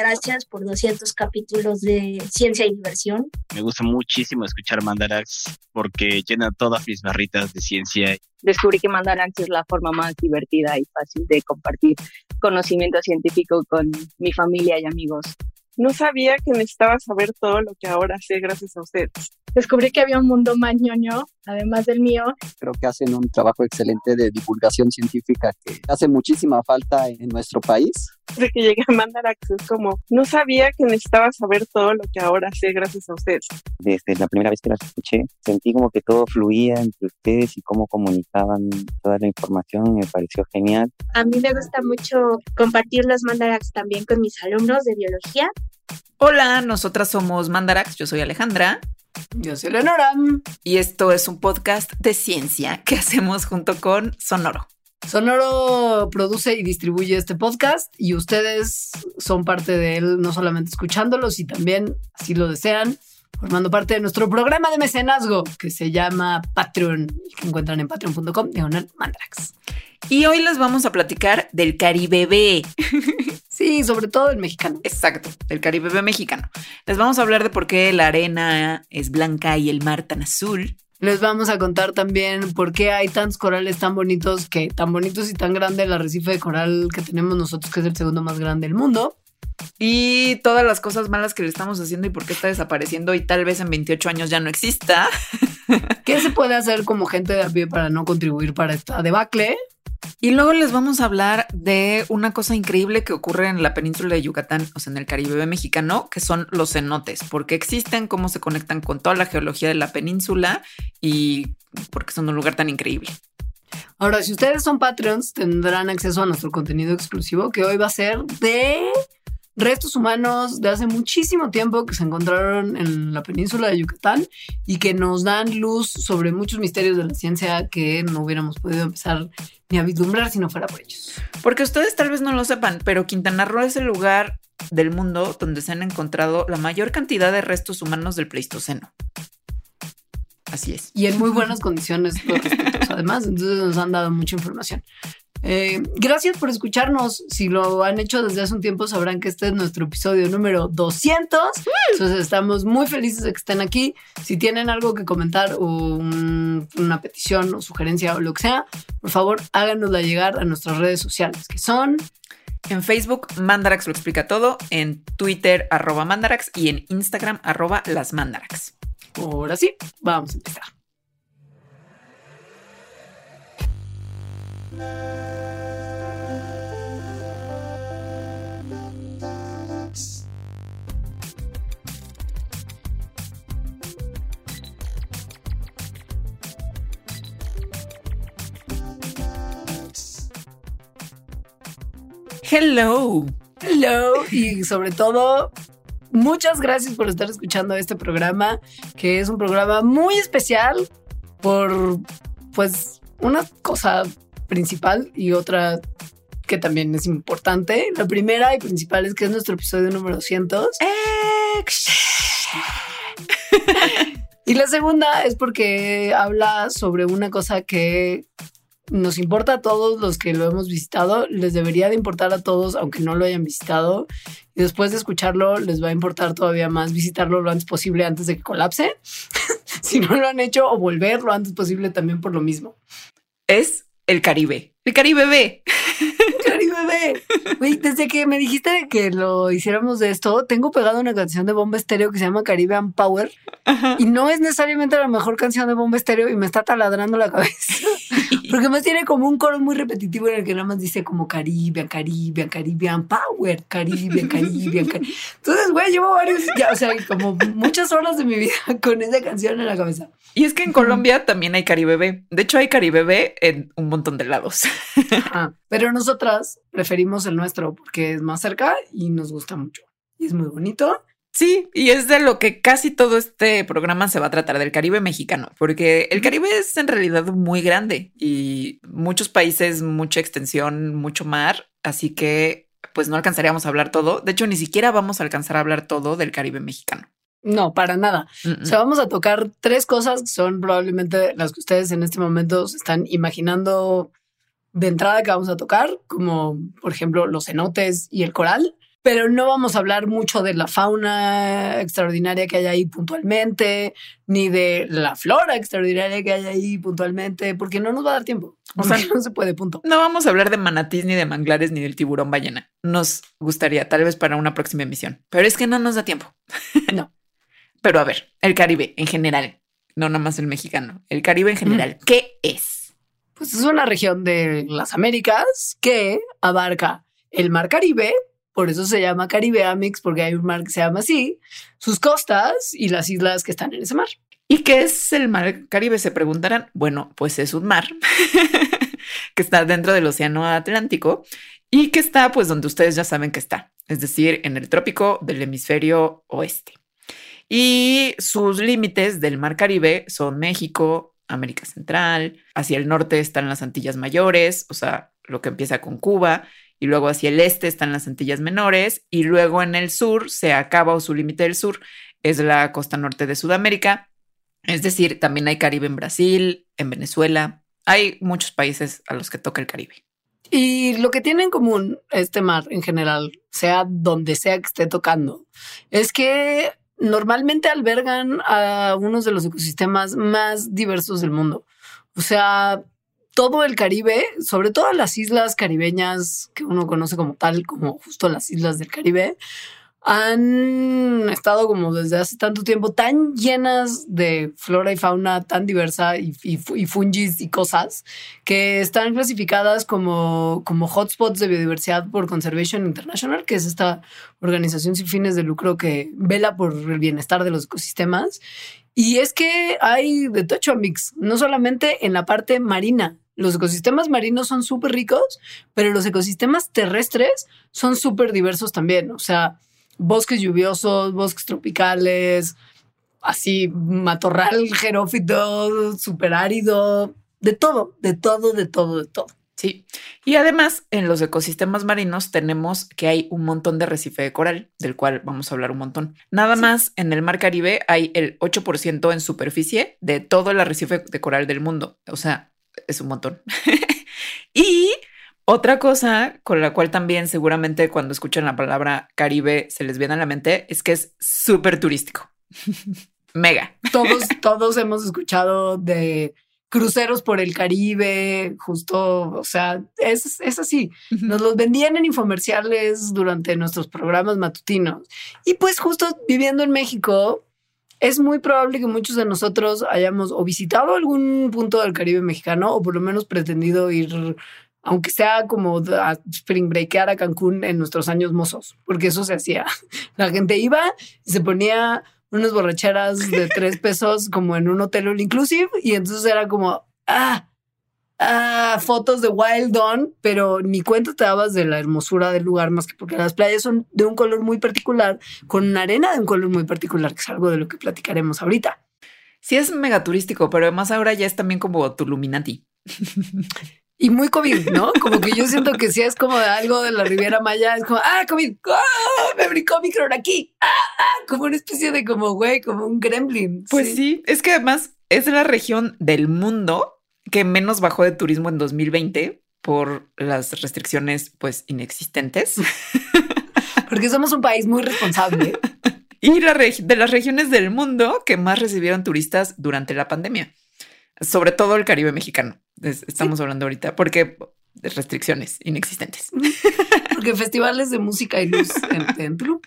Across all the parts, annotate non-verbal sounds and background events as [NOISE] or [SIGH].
Gracias por 200 capítulos de ciencia y diversión. Me gusta muchísimo escuchar Mandarax porque llena todas mis barritas de ciencia. Descubrí que Mandarax es la forma más divertida y fácil de compartir conocimiento científico con mi familia y amigos. No sabía que necesitaba saber todo lo que ahora sé gracias a ustedes. Descubrí que había un mundo más ñoño, además del mío. Creo que hacen un trabajo excelente de divulgación científica que hace muchísima falta en nuestro país. Desde que llegué a Mandarax es como, no sabía que necesitaba saber todo lo que ahora sé gracias a ustedes. Desde la primera vez que las escuché, sentí como que todo fluía entre ustedes y cómo comunicaban toda la información, me pareció genial. A mí me gusta mucho compartir los Mandarax también con mis alumnos de biología. Hola, nosotras somos Mandarax, yo soy Alejandra. Yo soy Leonora. Y esto es un podcast de ciencia que hacemos junto con Sonoro. Sonoro produce y distribuye este podcast y ustedes son parte de él, no solamente escuchándolos, y también, si lo desean, formando parte de nuestro programa de mecenazgo que se llama Patreon y que encuentran en patreon.com diagonal Mandrax. Y hoy les vamos a platicar del Caribe. [LAUGHS] Sí, sobre todo el mexicano. Exacto, el Caribe mexicano. Les vamos a hablar de por qué la arena es blanca y el mar tan azul. Les vamos a contar también por qué hay tantos corales tan bonitos, que tan bonitos y tan grande el arrecife de coral que tenemos nosotros, que es el segundo más grande del mundo. Y todas las cosas malas que le estamos haciendo y por qué está desapareciendo y tal vez en 28 años ya no exista. [LAUGHS] ¿Qué se puede hacer como gente de a pie para no contribuir para esta debacle? Y luego les vamos a hablar de una cosa increíble que ocurre en la península de Yucatán, o sea, en el Caribe mexicano, que son los cenotes, porque existen, cómo se conectan con toda la geología de la península y porque son un lugar tan increíble. Ahora, si ustedes son Patreons, tendrán acceso a nuestro contenido exclusivo que hoy va a ser de restos humanos de hace muchísimo tiempo que se encontraron en la península de Yucatán y que nos dan luz sobre muchos misterios de la ciencia que no hubiéramos podido empezar ni a vislumbrar si no fuera por ellos. Porque ustedes tal vez no lo sepan, pero Quintana Roo es el lugar del mundo donde se han encontrado la mayor cantidad de restos humanos del Pleistoceno. Así es. Y en muy buenas condiciones, además, entonces nos han dado mucha información. Eh, gracias por escucharnos. Si lo han hecho desde hace un tiempo, sabrán que este es nuestro episodio número 200. Entonces estamos muy felices de que estén aquí. Si tienen algo que comentar o una petición o sugerencia o lo que sea, por favor háganosla llegar a nuestras redes sociales, que son... En Facebook, Mandarax lo explica todo. En Twitter, arroba Mandarax. Y en Instagram, arroba las Mandarax. Ahora sí, vamos a empezar. Hello. Hello. Y sobre todo, muchas gracias por estar escuchando este programa, que es un programa muy especial por, pues, una cosa principal y otra que también es importante. La primera y principal es que es nuestro episodio número 200. y la segunda es porque habla sobre una cosa que nos importa a todos los que lo hemos visitado, les debería de importar a todos aunque no lo hayan visitado. Y después de escucharlo, les va a importar todavía más visitarlo lo antes posible antes de que colapse. [LAUGHS] si no lo han hecho, o volver lo antes posible también por lo mismo. Es el Caribe. El Caribe B. Caribe B. desde que me dijiste que lo hiciéramos de esto, tengo pegado una canción de Bomba Estéreo que se llama Caribbean Power. Y no es necesariamente la mejor canción de Bomba Estéreo y me está taladrando la cabeza. Porque más tiene como un coro muy repetitivo en el que nada más dice como Caribbean, Caribbean, Caribbean Power, Caribbean, Caribbean. Entonces, güey, llevo varios, ya, o sea, como muchas horas de mi vida [LAUGHS] con esa canción en la cabeza. Y es que en Colombia también hay Caribe B. De hecho, hay Caribe B en un montón de lados. pero nosotras preferimos el nuestro porque es más cerca y nos gusta mucho. Y es muy bonito. Sí, y es de lo que casi todo este programa se va a tratar, del Caribe mexicano, porque el Caribe es en realidad muy grande y muchos países, mucha extensión, mucho mar, así que pues no alcanzaríamos a hablar todo. De hecho, ni siquiera vamos a alcanzar a hablar todo del Caribe mexicano. No, para nada. O sea, vamos a tocar tres cosas que son probablemente las que ustedes en este momento se están imaginando de entrada que vamos a tocar, como por ejemplo los cenotes y el coral. Pero no vamos a hablar mucho de la fauna extraordinaria que hay ahí puntualmente, ni de la flora extraordinaria que hay ahí puntualmente, porque no nos va a dar tiempo. O sea, [LAUGHS] no se puede, punto. No vamos a hablar de manatís, ni de manglares, ni del tiburón ballena. Nos gustaría, tal vez para una próxima emisión, pero es que no nos da tiempo. [LAUGHS] No. Pero a ver, el Caribe en general, no nada más el mexicano, el Caribe en general, ¿qué es? Pues es una región de las Américas que abarca el Mar Caribe, por eso se llama Caribe Mix, porque hay un mar que se llama así, sus costas y las islas que están en ese mar. ¿Y qué es el mar Caribe? Se preguntarán. Bueno, pues es un mar [LAUGHS] que está dentro del Océano Atlántico y que está pues donde ustedes ya saben que está, es decir, en el trópico del hemisferio oeste. Y sus límites del mar Caribe son México, América Central, hacia el norte están las Antillas Mayores, o sea, lo que empieza con Cuba, y luego hacia el este están las Antillas Menores, y luego en el sur se acaba o su límite del sur es la costa norte de Sudamérica, es decir, también hay Caribe en Brasil, en Venezuela, hay muchos países a los que toca el Caribe. Y lo que tiene en común este mar en general, sea donde sea que esté tocando, es que normalmente albergan a unos de los ecosistemas más diversos del mundo. O sea, todo el Caribe, sobre todo las islas caribeñas que uno conoce como tal, como justo las islas del Caribe, han estado como desde hace tanto tiempo tan llenas de flora y fauna tan diversa y, y, fungis y cosas que están clasificadas como, como hotspots de biodiversidad por Conservation International, que es esta organización sin fines de lucro que vela por el bienestar de los ecosistemas. Y es que hay de tocho mix, no solamente en la parte marina, los ecosistemas marinos son súper ricos, pero los ecosistemas terrestres son súper diversos también. O sea, bosques lluviosos, bosques tropicales, así, matorral [LAUGHS] jerófito, súper árido, de todo, de todo, de todo, de todo. Sí. Y además, en los ecosistemas marinos tenemos que hay un montón de recife de coral, del cual vamos a hablar un montón. Nada sí. más en el mar Caribe hay el 8% en superficie de todo el arrecife de coral del mundo. O sea, es un montón. [LAUGHS] y otra cosa con la cual también seguramente cuando escuchan la palabra Caribe se les viene a la mente es que es súper turístico. [LAUGHS] Mega. Todos, [LAUGHS] todos hemos escuchado de cruceros por el Caribe, justo, o sea, es, es así. Nos los vendían en infomerciales durante nuestros programas matutinos. Y pues justo viviendo en México, es muy probable que muchos de nosotros hayamos o visitado algún punto del Caribe mexicano o por lo menos pretendido ir, aunque sea como a spring breakear a Cancún en nuestros años mozos, porque eso se hacía. [LAUGHS] La gente iba se ponía unas borracheras de [LAUGHS] tres pesos como en un hotel all inclusive y entonces era como, ah, ah, fotos de Wild Dawn, pero ni cuenta te dabas de la hermosura del lugar más que porque las playas son de un color muy particular, con una arena de un color muy particular, que es algo de lo que platicaremos ahorita. Sí, es mega turístico, pero además ahora ya es también como Tuluminati. [LAUGHS] Y muy COVID, ¿no? Como que yo siento que sí es como de algo de la Riviera Maya, es como, ah, COVID, ¡Ah! me brincó Micron aquí, ah, ah, como una especie de como, güey, como un gremlin. Pues sí. sí, es que además es la región del mundo que menos bajó de turismo en 2020 por las restricciones pues inexistentes. [LAUGHS] Porque somos un país muy responsable. [LAUGHS] y la de las regiones del mundo que más recibieron turistas durante la pandemia. Sobre todo el Caribe mexicano. Estamos sí. hablando ahorita porque restricciones inexistentes. [LAUGHS] Porque festivales de música y luz en, en Perú.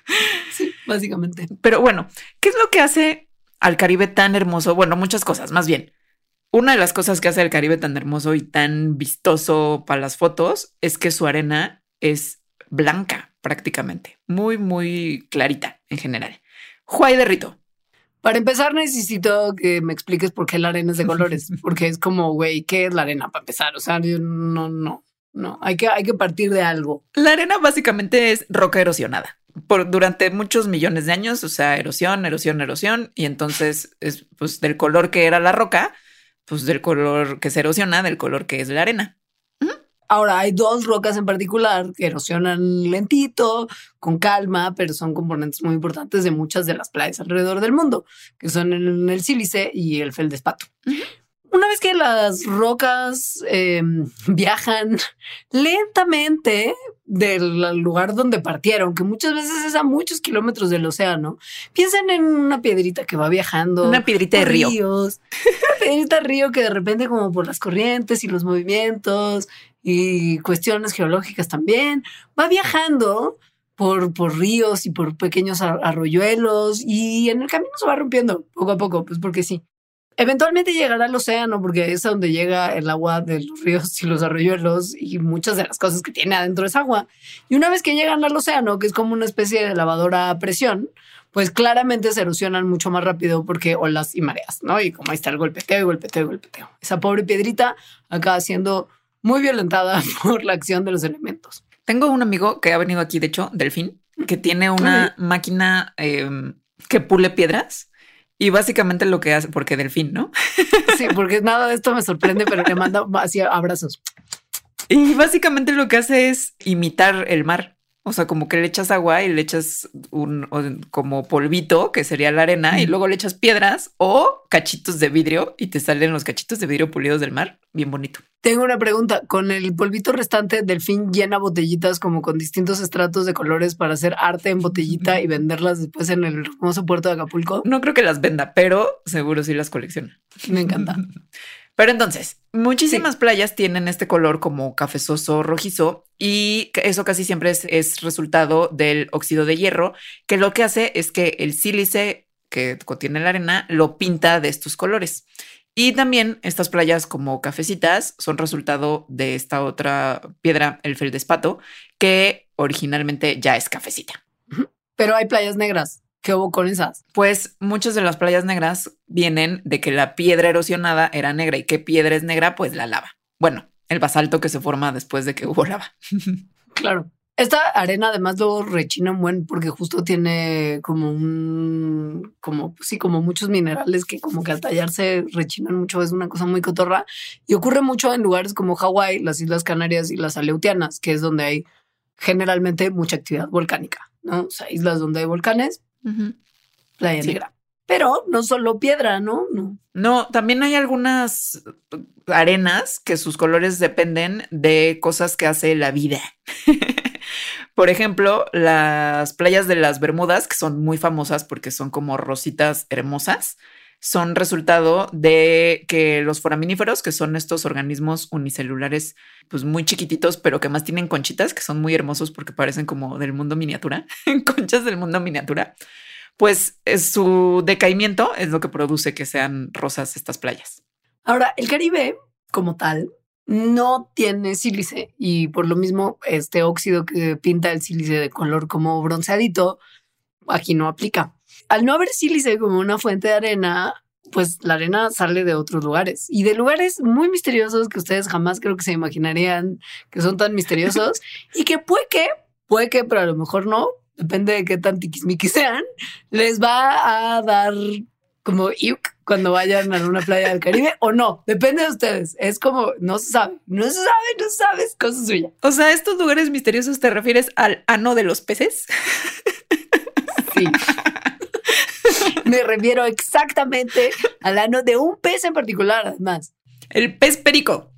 Sí, básicamente. Pero bueno, ¿qué es lo que hace al Caribe tan hermoso? Bueno, muchas cosas, más bien. Una de las cosas que hace al Caribe tan hermoso y tan vistoso para las fotos es que su arena es blanca prácticamente, muy, muy clarita en general. Juay de Rito. Para empezar, necesito que me expliques por qué la arena es de [LAUGHS] colores, porque es como, güey, ¿qué es la arena para empezar? O sea, yo no, no, no, hay que, hay que partir de algo. La arena básicamente es roca erosionada por durante muchos millones de años, o sea, erosión, erosión, erosión, y entonces es pues del color que era la roca, pues del color que se erosiona, del color que es la arena. Ahora, hay dos rocas en particular que erosionan lentito, con calma, pero son componentes muy importantes de muchas de las playas alrededor del mundo, que son el, el sílice y el feldespato. Uh -huh. Una vez que las rocas eh, [LAUGHS] viajan lentamente del lugar donde partieron, que muchas veces es a muchos kilómetros del océano. Piensen en una piedrita que va viajando. Una piedrita de río. ríos. Una piedrita de río que de repente como por las corrientes y los movimientos y cuestiones geológicas también, va viajando por, por ríos y por pequeños ar- arroyuelos y en el camino se va rompiendo poco a poco, pues porque sí. Eventualmente llegará al océano porque es a donde llega el agua de los ríos y los arroyuelos y muchas de las cosas que tiene adentro es agua. Y una vez que llegan al océano, que es como una especie de lavadora a presión, pues claramente se erosionan mucho más rápido porque olas y mareas, ¿no? Y como ahí está el golpeteo y golpeteo y golpeteo. Esa pobre piedrita acaba siendo muy violentada [LAUGHS] por la acción de los elementos. Tengo un amigo que ha venido aquí, de hecho, Delfín, que tiene una máquina em, que pule piedras. Y básicamente lo que hace, porque Delfín, ¿no? [LAUGHS] Sí, porque nada de esto me sorprende, pero le manda así abrazos. Y básicamente lo que hace es imitar el mar. O sea, como que le echas agua y le echas un como polvito, que sería la arena, y luego le echas piedras o cachitos de vidrio y te salen los cachitos de vidrio pulidos del mar. Bien bonito. Tengo una pregunta. Con el polvito restante, Delfín llena botellitas como con distintos estratos de colores para hacer arte en botellita y venderlas después en el hermoso puerto de Acapulco. No creo que las venda, pero seguro sí las colecciona. Me encanta. [LAUGHS] Pero entonces, muchísimas playas tienen este color como cafezoso rojizo y eso casi siempre es, es resultado del óxido de hierro, que lo que hace es que el sílice que contiene la arena lo pinta de estos colores. Y también estas playas como cafecitas son resultado de esta otra piedra, el feldespato, que originalmente ya es cafecita. Pero hay playas negras. ¿Qué hubo con esas? Pues muchas de las playas negras vienen de que la piedra erosionada era negra. ¿Y qué piedra es negra? Pues la lava. Bueno, el basalto que se forma después de que hubo lava. [LAUGHS] Claro. Esta arena además luego rechina un buen porque justo tiene como un, como, sí, como muchos minerales que como que al tallarse rechinan mucho. Es una cosa muy cotorra y ocurre mucho en lugares como Hawái, las Islas Canarias y las Aleutianas, que es donde hay generalmente mucha actividad volcánica, ¿no? O sea, islas donde hay volcanes, playa Sí. negra. Pero no solo piedra, ¿no? No. No, también hay algunas arenas que sus colores dependen de cosas que hace la vida. [LAUGHS] Por ejemplo, las playas de las Bermudas, que son muy famosas porque son como rositas hermosas, son resultado de que los foraminíferos, que son estos organismos unicelulares, pues muy chiquititos, pero que más tienen conchitas, que son muy hermosos porque parecen como del mundo miniatura, [LAUGHS] conchas del mundo miniatura, pues es su decaimiento es lo que produce que sean rosas estas playas. Ahora, el Caribe, como tal, no tiene sílice y por lo mismo este óxido que pinta el sílice de color como bronceadito aquí no aplica. Al no haber sílice como una fuente de arena, pues la arena sale de otros lugares y de lugares muy misteriosos que ustedes jamás creo que se imaginarían que son tan misteriosos [LAUGHS] y que puede que, puede que, pero a lo mejor no, depende de qué tan tiquismiquis sean, les va a dar como iuk cuando vayan a una playa del Caribe o no, depende de ustedes. Es como, no se sabe, no se sabe, no se sabe, es cosa suya. O sea, estos lugares misteriosos te refieres al ano de los peces. Sí. [LAUGHS] Me refiero exactamente al ano de un pez en particular, además. El pez perico.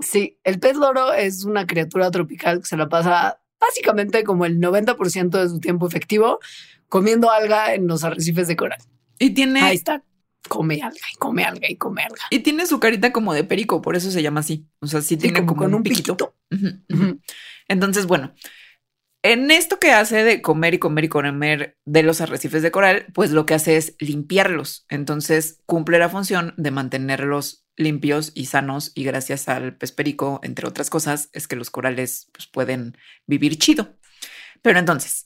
Sí, el pez loro es una criatura tropical que se la pasa básicamente como el 90% de su tiempo efectivo comiendo alga en los arrecifes de coral. Y tiene, Ahí está. Come alga y come alga y come alga. y tiene su carita como de perico, por eso se llama así. O sea, sí Sí, tiene como, con un piquito. Entonces, bueno, en esto que hace de comer y comer y comer de los arrecifes de coral, pues lo que hace es limpiarlos. Entonces cumple la función de mantenerlos limpios y sanos y gracias al pez perico, entre otras cosas, es que los corales pues, pueden vivir chido. Pero entonces,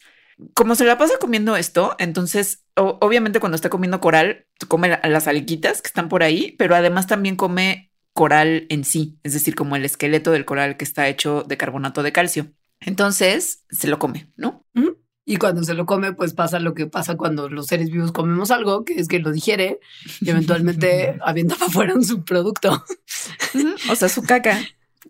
como se la pasa comiendo esto, entonces obviamente cuando está comiendo coral, come la- las alguitas que están por ahí, pero además también come coral en sí, es decir, como el esqueleto del coral que está hecho de carbonato de calcio. Entonces se lo come, ¿no? Y cuando se lo come, pues pasa lo que pasa cuando los seres vivos comemos algo, que es que lo digiere y eventualmente [LAUGHS] avienta para afuera un subproducto. O sea, su caca,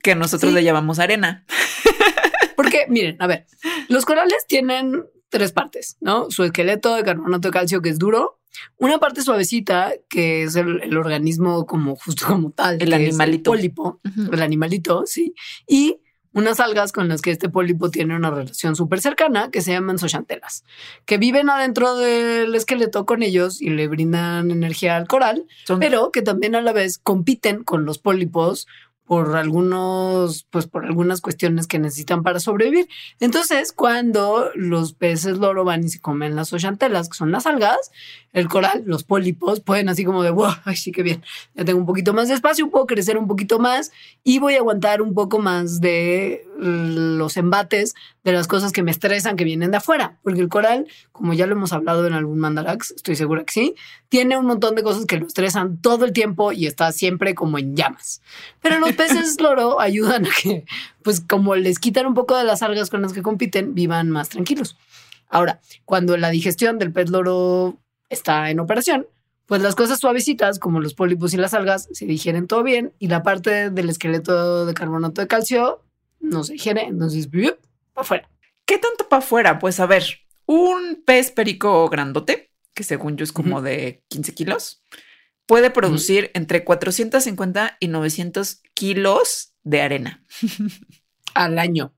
que nosotros Sí. le llamamos arena. [LAUGHS] Porque, miren, a ver, los corales tienen tres partes, ¿no? Su esqueleto de carbonato de calcio que es duro, una parte suavecita que es el, el organismo como justo como tal, El animalito. pólipo, Ujú. el animalito, sí, y unas algas con las que este pólipo tiene una relación súper cercana que se llaman zooxantelas, que viven adentro del esqueleto con ellos y le brindan energía al coral, Son- pero que también a la vez compiten con los pólipos por algunos, pues por algunas cuestiones que necesitan para sobrevivir. Entonces, cuando los peces loro van y se comen las zooxantelas, que son las algas, el coral, los pólipos, pueden así como de, wow, ay, sí, qué bien, ya tengo un poquito más de espacio, puedo crecer un poquito más y voy a aguantar un poco más de los embates de las cosas que me estresan que vienen de afuera, porque el coral, como ya lo hemos hablado en algún mandarax, estoy segura que sí, tiene un montón de cosas que lo estresan todo el tiempo y está siempre como en llamas. Pero los peces [LAUGHS] loro ayudan a que, pues como les quitan un poco de las algas con las que compiten, vivan más tranquilos. Ahora, cuando la digestión del pez loro está en operación, pues las cosas suavecitas, como los pólipos y las algas, se digieren todo bien y la parte del esqueleto de carbonato de calcio no se digiere, entonces, para afuera. ¿Qué tanto para afuera? Pues a ver, un pez perico grandote, que según yo es como de 15 kilos, puede producir entre 450 y 900 kilos de arena. Al año.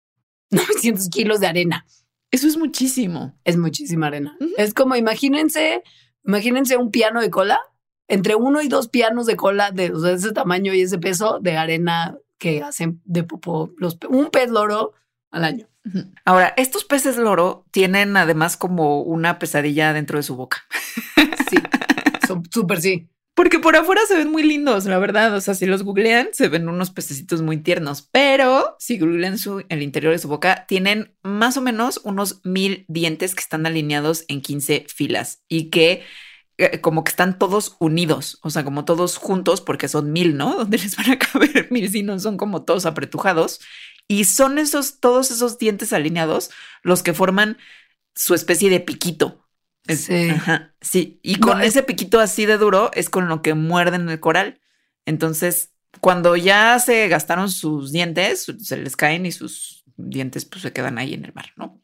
[LAUGHS] 900 kilos de arena. Eso es muchísimo. Es muchísima arena. Es como, imagínense, imagínense un piano de cola, entre uno y dos pianos de cola de, o sea, ese tamaño y ese peso de arena que hacen de popó los, un pez loro al año. Ahora, estos peces loro tienen además como una pesadilla dentro de su boca. Sí, son súper sí. Porque por afuera se ven muy lindos, la verdad. O sea, si los googlean, se ven unos pececitos muy tiernos. Pero si googlean su, el interior de su boca, tienen más o menos unos mil dientes que están alineados en 15 filas y que como que están todos unidos, o sea, como todos juntos, porque son mil, ¿no? [LAUGHS] Donde les van a caber mil si no son como todos apretujados. Y son esos, todos esos dientes alineados los que forman su especie de piquito. Sí. Ajá, sí. Y con es- ese piquito así de duro es con lo que muerden el coral. Entonces, cuando ya se gastaron sus dientes, se les caen y sus dientes pues se quedan ahí en el mar, ¿no?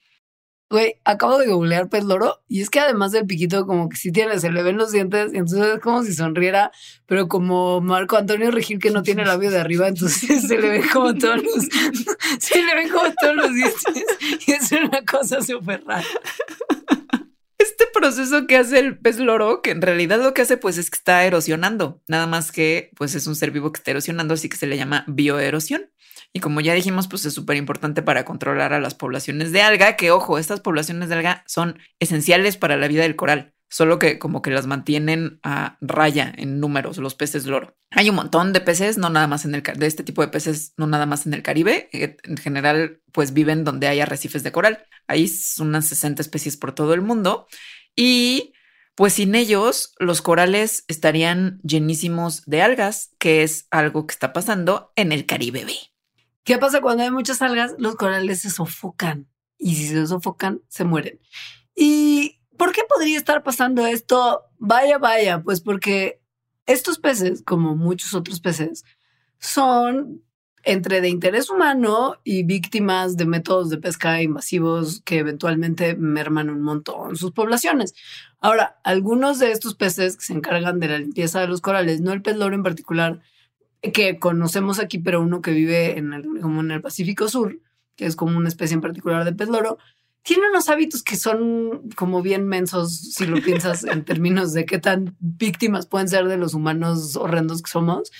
Güey, acabo de googlear pez loro y es que además del piquito, como que sí tiene, se le ven los dientes y entonces es como si sonriera, pero como Marco Antonio Regil que no tiene labio de arriba, entonces [LAUGHS] se le ven como todos los, [LAUGHS] se le ven como todos los dientes y es una cosa súper rara. Este proceso que hace el pez loro, que en realidad lo que hace pues es que está erosionando, nada más que pues es un ser vivo que está erosionando, así que se le llama bioerosión. Y como ya dijimos, pues es súper importante para controlar a las poblaciones de alga, que ojo, estas poblaciones de alga son esenciales para la vida del coral, solo que como que las mantienen a raya en números, los peces loro. Hay un montón de peces, no nada más en el, de este tipo de peces, no nada más en el Caribe, eh, en general pues viven donde hay arrecifes de coral. Hay unas 60 especies por todo el mundo y pues sin ellos los corales estarían llenísimos de algas, que es algo que está pasando en el Caribe. ¿Qué pasa cuando hay muchas algas? Los corales se sofocan y si se sofocan, se mueren. ¿Y por qué podría estar pasando esto? Vaya, vaya, pues porque estos peces, como muchos otros peces, son entre de interés humano y víctimas de métodos de pesca invasivos que eventualmente merman un montón sus poblaciones. Ahora, algunos de estos peces que se encargan de la limpieza de los corales, no el pez loro en particular, que conocemos aquí, pero uno que vive en el, como en el Pacífico Sur, que es como una especie en particular de pez loro, tiene unos hábitos que son como bien mensos si lo piensas en [LAUGHS] términos de qué tan víctimas pueden ser de los humanos horrendos que somos.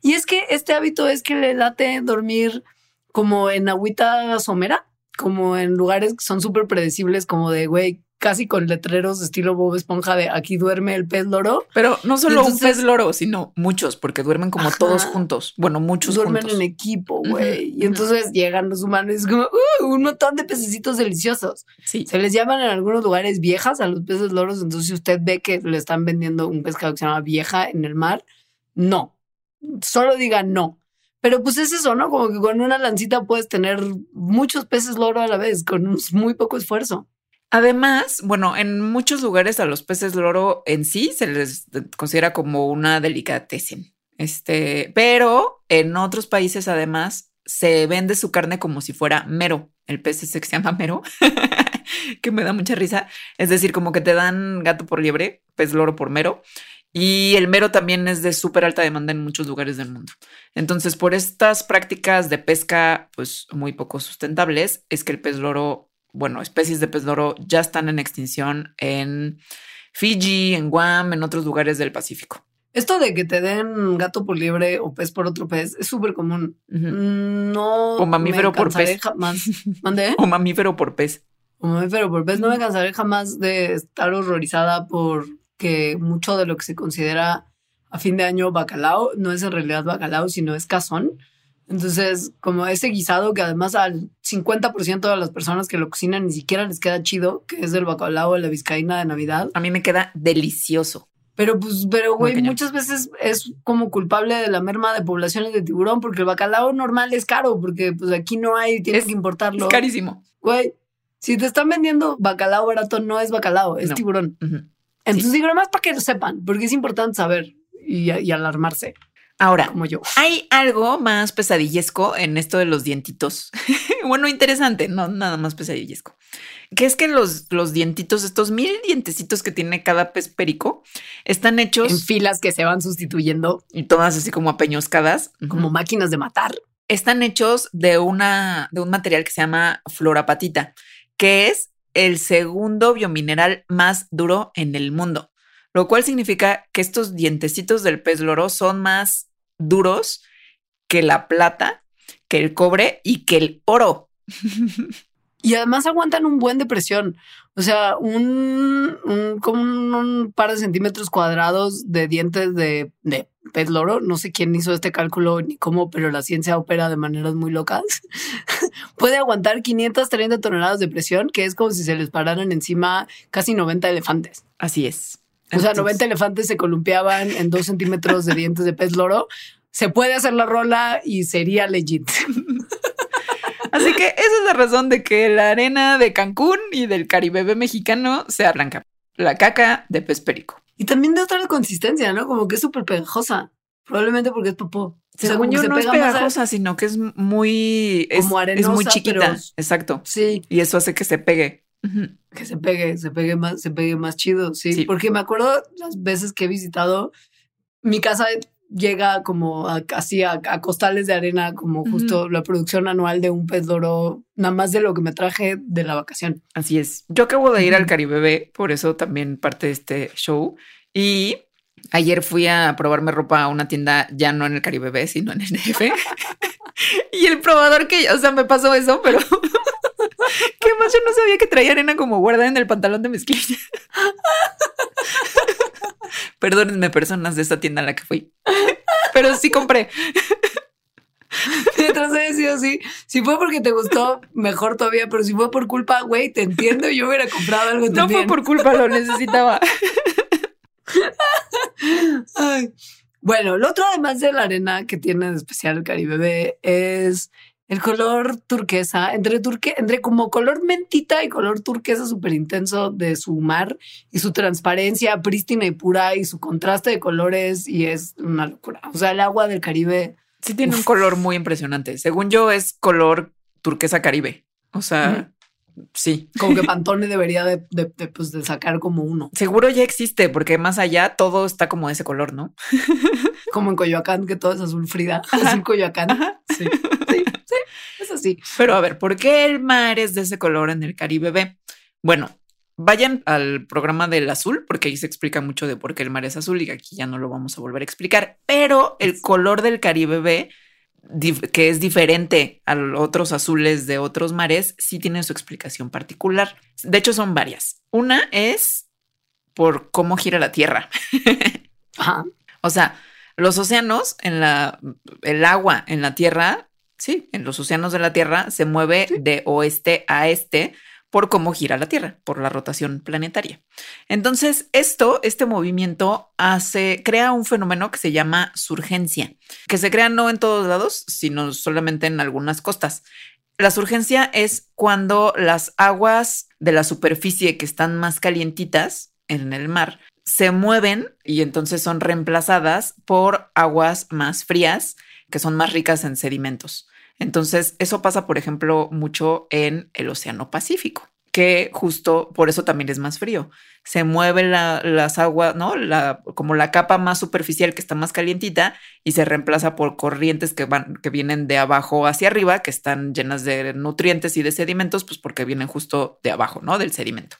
Y es que este hábito es que le late dormir como en agüita somera, como en lugares que son súper predecibles, como de, güey, casi con letreros estilo Bob Esponja de aquí duerme el pez loro. Pero no solo entonces- un pez loro, sino muchos, porque duermen como Ajá. todos juntos. Bueno, muchos duermen juntos. en equipo, güey. Y entonces llegan los humanos y es como "Uh, un montón de pececitos deliciosos. Sí. Se les llaman en algunos lugares viejas a los peces loros. Entonces, si usted ve que le están vendiendo un pescado que se llama vieja en el mar, no. Solo diga no. Pero pues es eso, ¿no? Como que con una lancita puedes tener muchos peces loro a la vez, con un- muy poco esfuerzo. Además, bueno, en muchos lugares a los peces loro en sí se les considera como una delicatessen. Este, pero en otros países además se vende su carne como si fuera mero. El pez ese que se llama mero, [LAUGHS] que me da mucha risa. Es decir, como que te dan gato por liebre, pez loro por mero. Y el mero también es de súper alta demanda en muchos lugares del mundo. Entonces, por estas prácticas de pesca, pues muy poco sustentables, es que el pez loro, bueno, especies de pez loro ya están en extinción en Fiji, en Guam, en otros lugares del Pacífico. Esto de que te den gato por liebre o pez por otro pez es súper común. No. O mamífero me por cansaré pez. Jamás. [LAUGHS] ¿Mandé? O mamífero por pez. O mamífero por pez. No me cansaré jamás de estar horrorizada porque mucho de lo que se considera a fin de año bacalao no es en realidad bacalao, sino es cazón. Entonces, como ese guisado que además al 50% de las personas que lo cocinan ni siquiera les queda chido, que es el bacalao de la vizcaína de Navidad. A mí me queda delicioso. Pero pues, pero güey, muchas veces es como culpable de la merma de poblaciones de tiburón, porque el bacalao normal es caro, porque pues aquí no hay, tienes Es- que importarlo. Es carísimo. Güey, si te están vendiendo bacalao barato, no es bacalao, es No. tiburón. Ujú. Entonces digo, nada más para que lo sepan, porque es importante saber y, y alarmarse, Ahora, como yo. hay algo más pesadillesco en esto de los dientitos. [LAUGHS] bueno, interesante, no nada más pesadillesco. Que es que los, los dientitos, estos mil dientecitos que tiene cada pez perico, están hechos En filas que se van sustituyendo y todas así como apeñoscadas. como máquinas de matar. están hechos de una de un material que se llama florapatita, que es el segundo biomineral más duro en el mundo, lo cual significa que estos dientecitos del pez loro son más duros que la plata, que el cobre y que el oro. [LAUGHS] Y además aguantan un buen de presión. O sea, un, un- como un, un par de centímetros cuadrados de dientes de, de pez loro. No sé quién hizo este cálculo ni cómo, pero la ciencia opera de maneras muy locas. [LAUGHS] Puede aguantar 530 toneladas de presión, que es como si se les pararan encima casi 90 elefantes. Así es. O sea, Entonces, 90 elefantes se columpiaban en dos centímetros de dientes de pez loro. Se puede hacer la rola y sería legit. Así que esa es la razón de que la arena de Cancún y del Caribe mexicano sea blanca. La caca de pez perico. Y también de otra consistencia, ¿no? Como que es súper pegajosa. Probablemente porque es popó. O sea, Según yo, se no es a- pegajosa, sino que es muy. Es, Como es muy chiquita. pero- Exacto. Sí, Y eso hace que se pegue. Que se pegue, se pegue más, se pegue más chido. Sí, Sí. porque me acuerdo las veces que he visitado mi casa llega como a, casi a, a costales de arena, como justo la producción anual de un pez loro, nada más de lo que me traje de la vacación. Así es. Yo acabo de ir al Ujú. Caribe, por eso también parte de este show. Y ayer fui a probarme ropa a una tienda ya no en el Caribe, sino en el DF. [LAUGHS] y el probador que, o sea, me pasó eso, pero [LAUGHS] que más yo no sabía que traía arena como guardada en el pantalón de mezclilla. [LAUGHS] Perdónenme, personas de esta tienda a la que fui. Pero sí compré. Mientras he sido así, si fue porque te gustó, mejor todavía, pero si fue por culpa, güey, te entiendo, yo hubiera comprado algo No también. fue por culpa, lo necesitaba. [LAUGHS] Ay. Bueno, lo otro además de la arena que tiene de especial el Caribe es el color turquesa, entre, turque, entre como color mentita y color turquesa súper intenso de su mar y su transparencia prístina y pura y su contraste de colores y es una locura. O sea, el agua del Caribe. Sí tiene un color muy impresionante. Según yo, es color turquesa caribe. O sea, sí. Como que Pantone debería de, de- de, pues, de sacar como uno. Seguro ya existe, porque más allá todo está como de ese color, ¿no? Como en Coyoacán, que todo es azul Frida. Azul Coyoacán. Sí, sí, [LAUGHS] sí, es así. Pero a ver, ¿por qué el mar es de ese color en el Caribe B? Bueno, vayan al programa del azul, porque ahí se explica mucho de por qué el mar es azul y aquí ya no lo vamos a volver a explicar. Pero el color del Caribe B, que es diferente a los otros azules de otros mares, sí tiene su explicación particular. De hecho, son varias. Una es por cómo gira la Tierra. [LAUGHS] Ajá. O sea, los océanos en la, el agua en la Tierra, sí, en los océanos de la Tierra se mueve de oeste a este por cómo gira la Tierra, por la rotación planetaria. Entonces, esto, este movimiento hace, crea un fenómeno que se llama surgencia, que se crea no en todos lados, sino solamente en algunas costas. La surgencia es cuando las aguas de la superficie que están más calientitas en el mar se mueven y entonces son reemplazadas por aguas más frías que son más ricas en sedimentos. Entonces, eso pasa, por ejemplo, mucho en el Océano Pacífico, que justo por eso también es más frío. Se mueven las aguas, ¿no? Como la capa más superficial que está más calientita y se reemplaza por corrientes que van, que vienen de abajo hacia arriba, que están llenas de nutrientes y de sedimentos, pues porque vienen justo de abajo, ¿no? Del sedimento.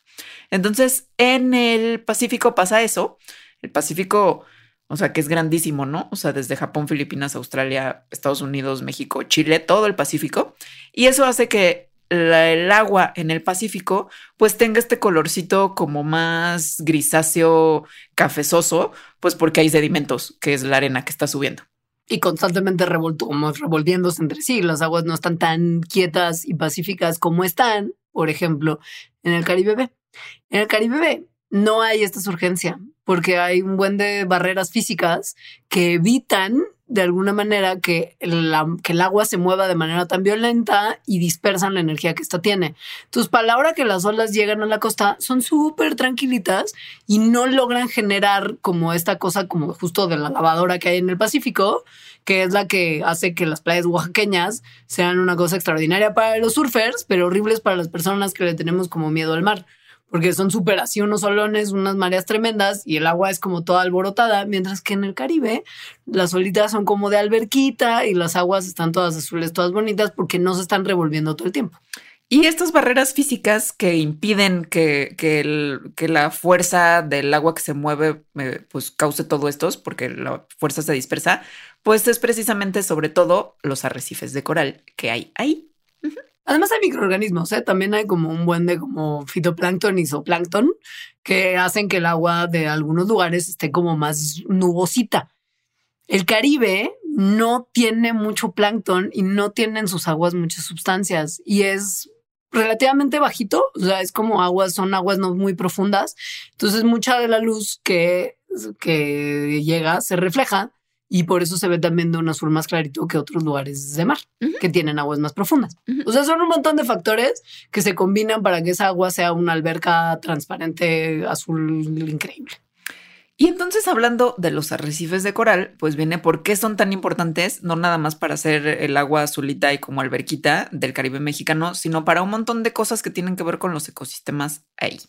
Entonces, en el Pacífico pasa eso. El Pacífico, o sea, que es grandísimo, ¿no? O sea, desde Japón, Filipinas, Australia, Estados Unidos, México, Chile, todo el Pacífico. Y eso hace que el agua en el Pacífico pues tenga este colorcito como más grisáceo, cafezoso, pues porque hay sedimentos, que es la arena que está subiendo. Y constantemente revolviéndose entre sí. Las aguas no están tan quietas y pacíficas como están, por ejemplo, en el Caribe. En el Caribe no hay esta urgencia porque hay un buen de barreras físicas que evitan de alguna manera que, que el agua se mueva de manera tan violenta y dispersan la energía que esta tiene. Entonces, para la hora que las olas llegan a la costa, son súper tranquilitas y no logran generar como esta cosa como justo de la lavadora que hay en el Pacífico, que es la que hace que las playas oaxaqueñas sean una cosa extraordinaria para los surfers, pero horribles para las personas que le tenemos como miedo al mar porque son súper así unos solones, unas mareas tremendas y el agua es como toda alborotada, mientras que en el Caribe las olitas son como de alberquita y las aguas están todas azules, todas bonitas porque no se están revolviendo todo el tiempo. Y estas barreras físicas que impiden que, que, la fuerza del agua que se mueve eh, pues cause todo esto, porque la fuerza se dispersa, pues es precisamente sobre todo los arrecifes de coral que hay ahí. Además hay microorganismos, ¿eh? también hay como un buen de como fitoplancton y zooplancton que hacen que el agua de algunos lugares esté como más nubosita. El Caribe no tiene mucho plancton y no tiene en sus aguas muchas sustancias y es relativamente bajito, o sea, es como aguas, son aguas no muy profundas. Entonces mucha de la luz que, que llega se refleja y por eso se ve también de un azul más clarito que otros lugares de mar, que tienen aguas más profundas. O sea, son un montón de factores que se combinan para que esa agua sea una alberca transparente, azul increíble. Y entonces hablando de los arrecifes de coral, pues viene por qué son tan importantes, no nada más para hacer el agua azulita y como alberquita del Caribe mexicano, sino para un montón de cosas que tienen que ver con los ecosistemas ahí.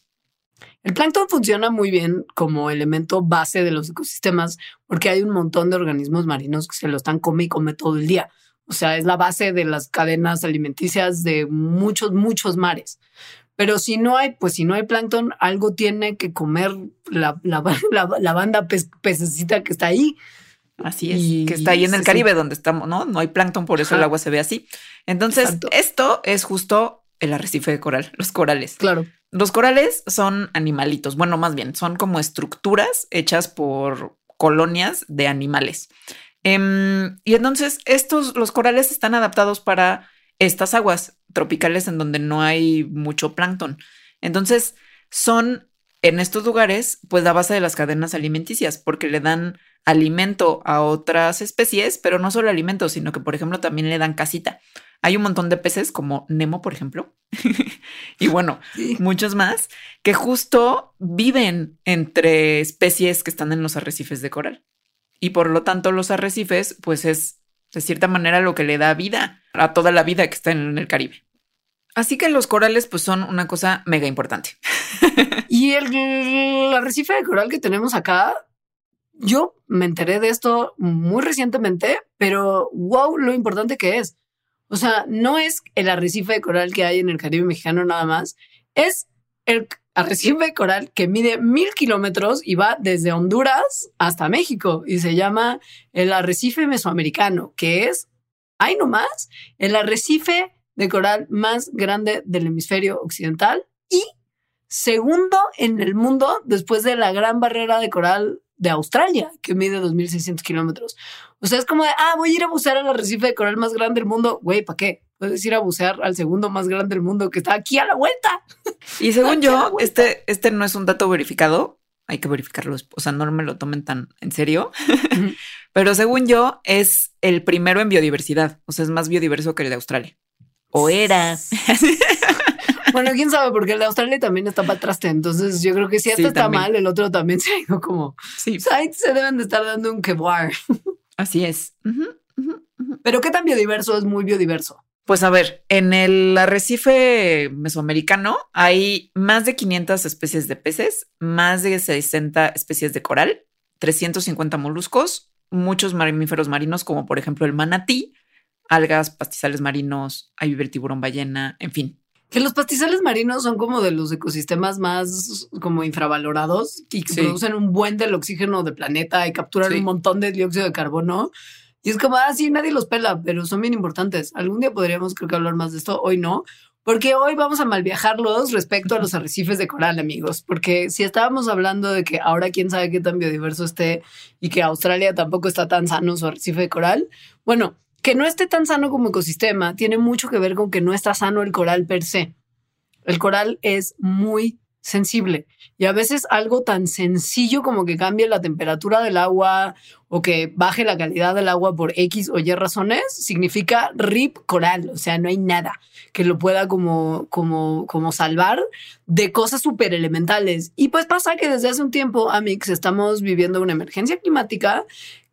El plancton funciona muy bien como elemento base de los ecosistemas porque hay un montón de organismos marinos que se lo están come y come todo el día. O sea, es la base de las cadenas alimenticias de muchos, muchos mares. Pero si no hay, pues si no hay plancton, algo tiene que comer la, la, [LAUGHS] la, banda pececita que está ahí. Así es, que está ahí en el Caribe donde estamos, ¿no? No hay plancton, por eso el agua se ve así. Entonces, esto es justo el arrecife de coral, los corales. Claro. Los corales son animalitos, bueno, más bien, son como estructuras hechas por colonias de animales. Em, y entonces estos, los corales están adaptados para estas aguas tropicales en donde no hay mucho plancton. Entonces son en estos lugares, pues la base de las cadenas alimenticias, porque le dan alimento a otras especies, pero no solo alimento, sino que, por ejemplo, también le dan casita. Hay un montón de peces como Nemo, por ejemplo, [LAUGHS] y bueno, muchos más, que justo viven entre especies que están en los arrecifes de coral. Y por lo tanto, los arrecifes, pues es de cierta manera lo que le da vida a toda la vida que está en el Caribe. Así que los corales pues son una cosa mega importante. [LAUGHS] y el, arrecife de coral que tenemos acá, yo me enteré de esto muy recientemente, pero wow, lo importante que es. O sea, no es el arrecife de coral que hay en el Caribe mexicano nada más, es el arrecife de coral que mide mil kilómetros y va desde Honduras hasta México y se llama el arrecife mesoamericano, que es, hay nomás, el arrecife de coral más grande del hemisferio occidental y segundo en el mundo después de la gran barrera de coral de Australia, que mide 2.600 kilómetros. O sea, es como de, ah, voy a ir a bucear al arrecife de coral más grande del mundo. Güey, ¿para qué? Puedes ir a bucear al segundo más grande del mundo que está aquí a la vuelta. [LAUGHS] Y según yo, este, este no es un dato verificado. Hay que verificarlo. O sea, no me lo tomen tan en serio. [LAUGHS] Pero según yo, es el primero en biodiversidad. O sea, es más biodiverso que el de Australia. O era. [LAUGHS] Bueno, quién sabe, porque el de Australia también está para traste. Entonces, yo creo que si esto está mal, el otro también se ha ido como. Sí. ahí se deben de estar dando un quebar. Así es. Pero qué tan biodiverso es muy biodiverso. Pues a ver, en el arrecife mesoamericano hay más de 500 especies de peces, más de 60 especies de coral, 350 moluscos, muchos mamíferos marinos como por ejemplo el manatí, algas, pastizales marinos, hay viver tiburón ballena, en fin. Que los pastizales marinos son como de los ecosistemas más como infravalorados y que Sí. producen un buen del oxígeno del planeta y capturan Sí. un montón de dióxido de carbono. Y es como, ah, sí, nadie los pela, pero son bien importantes. Algún día podríamos, creo que, hablar más de esto. Hoy no, porque hoy vamos a malviajarlos respecto a los arrecifes de coral, amigos. Porque si estábamos hablando de que ahora quién sabe qué tan biodiverso esté y que Australia tampoco está tan sano su arrecife de coral, bueno, que no esté tan sano como ecosistema tiene mucho que ver con que no está sano el coral per se. El coral es muy sensible y a veces algo tan sencillo como que cambie la temperatura del agua o que baje la calidad del agua por X o Y razones significa RIP coral, o sea, no hay nada que lo pueda como, como, como salvar de cosas súper elementales. Y pues pasa que desde hace un tiempo, Amix, estamos viviendo una emergencia climática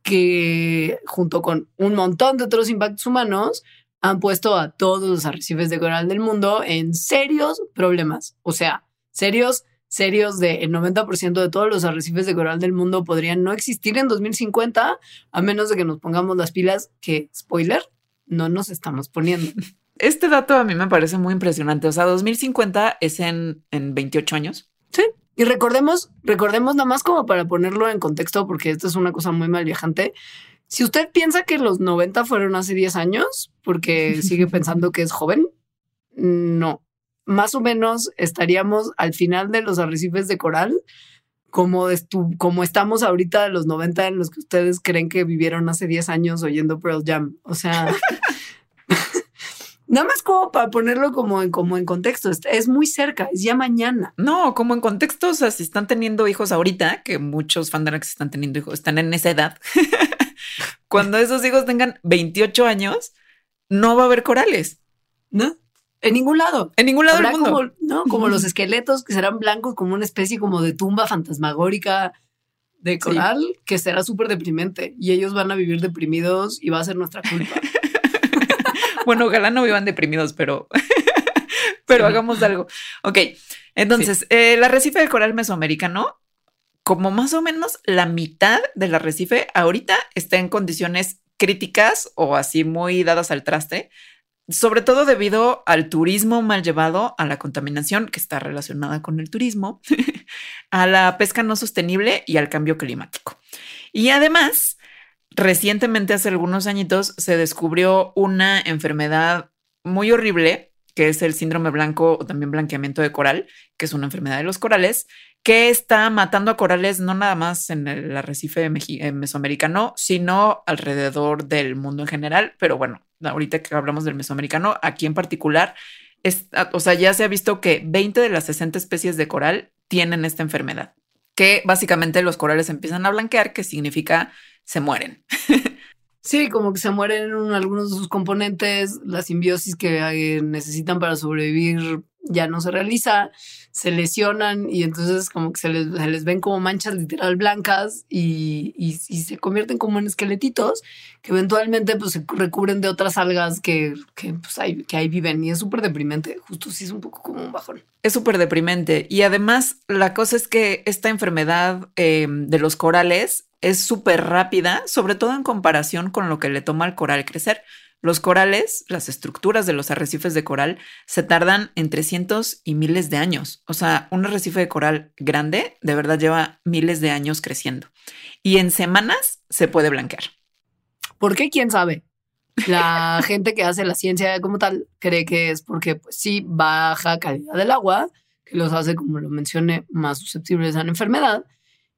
que junto con un montón de otros impactos humanos han puesto a todos los arrecifes de coral del mundo en serios problemas. O sea, serios, serios de el 90% de todos los arrecifes de coral del mundo podrían no existir en 2050 a menos de que nos pongamos las pilas que, spoiler, no nos estamos poniendo. [LAUGHS] Este dato a mí me parece muy impresionante. O sea, 2050 es en, en 28 años. Y recordemos, recordemos nada más como para ponerlo en contexto, porque esto es una cosa muy mal viajante. Si usted piensa que los 90 fueron hace 10 años, porque [LAUGHS] sigue pensando que es joven, no. Más o menos estaríamos al final de los arrecifes de coral, como, estu- como estamos ahorita de los 90 en los que ustedes creen que vivieron hace 10 años oyendo Pearl Jam. O sea, [LAUGHS] nada más como para ponerlo como en, como en contexto. Es, muy cerca, es ya mañana. No, como en contexto, o sea, si están teniendo hijos ahorita, que muchos Fandarax están teniendo hijos, están en esa edad. [LAUGHS] Cuando esos hijos tengan 28 años, no va a haber corales ¿no? En ningún lado. en ningún lado Habrá del mundo. como, ¿no? como los esqueletos que serán blancos, como una especie como de tumba fantasmagórica de coral, que será súper deprimente. Y ellos van a vivir deprimidos y va a ser nuestra culpa. [LAUGHS] Bueno, ojalá no vivan deprimidos, pero, [LAUGHS] pero Sí. hagamos algo. Ok, entonces, eh, el arrecife de coral mesoamericano, como más o menos la mitad del arrecife, ahorita está en condiciones críticas o así muy dadas al traste, sobre todo debido al turismo mal llevado, a la contaminación que está relacionada con el turismo, [LAUGHS] a la pesca no sostenible y al cambio climático. Y además, recientemente, hace algunos añitos, se descubrió una enfermedad muy horrible, que es el síndrome blanco o también blanqueamiento de coral, que es una enfermedad de los corales, que está matando a corales no nada más en el arrecife eh, mesoamericano, sino alrededor del mundo en general. Pero bueno, ahorita que hablamos del mesoamericano, aquí en particular, es- o sea, ya se ha visto que 20 de las 60 especies de coral tienen esta enfermedad, que básicamente los corales empiezan a blanquear, que significa se mueren. [LAUGHS] Sí, como que se mueren un- algunos de sus componentes, la simbiosis que eh, necesitan para sobrevivir ya no se realiza, se lesionan y entonces como que se les, se les ven como manchas literal blancas y, y- y se convierten como en esqueletitos que eventualmente pues se recubren de otras algas que, que, pues, ahí, que ahí viven y es súper deprimente, justo sí es un poco como un bajón. Es súper deprimente. Y además, la cosa es que esta enfermedad eh, de los corales es súper rápida, sobre todo en comparación con lo que le toma al coral crecer. Los corales, las estructuras de los arrecifes de coral, se tardan entre cientos y miles de años. O sea, un arrecife de coral grande de verdad lleva miles de años creciendo. Y en semanas se puede blanquear. ¿Por qué? ¿Quién sabe? La [LAUGHS] gente que hace la ciencia como tal cree que es porque, pues sí, baja calidad del agua, que los hace, como lo mencioné, más susceptibles a la enfermedad.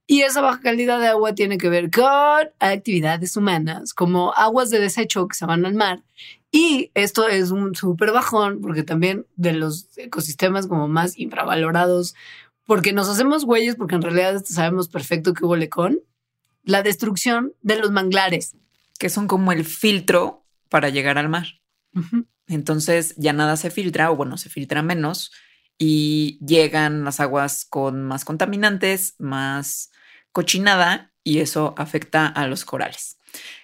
Y esa baja calidad de agua tiene que ver con actividades humanas, como aguas de desecho que se van al mar. Y esto es un súper bajón, porque también de los ecosistemas como más infravalorados, porque nos hacemos güeyes, porque en realidad sabemos perfecto que huele con la destrucción de los manglares. que son como el filtro para llegar al mar. Entonces ya nada se filtra, o bueno, se filtra menos y llegan las aguas con más contaminantes, más cochinada y eso afecta a los corales.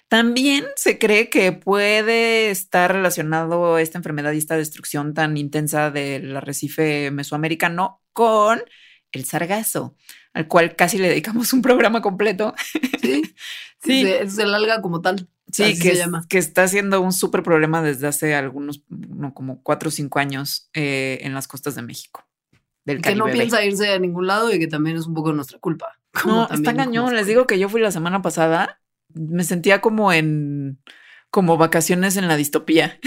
También se cree que puede estar relacionado esta enfermedad y esta destrucción tan intensa del arrecife mesoamericano con el sargazo, al cual casi le dedicamos un programa completo. Sí, [LAUGHS] Sí. Es el alga como tal. Sí, que, se es- llama. que está siendo un súper problema desde hace algunos, no, como cuatro o cinco años eh, en las costas de México. Del Que no Caribe piensa irse a ningún lado y que también es un poco nuestra culpa. [LAUGHS] No, está cañón. Les digo que yo fui la semana pasada. Me sentía como en como vacaciones en la distopía.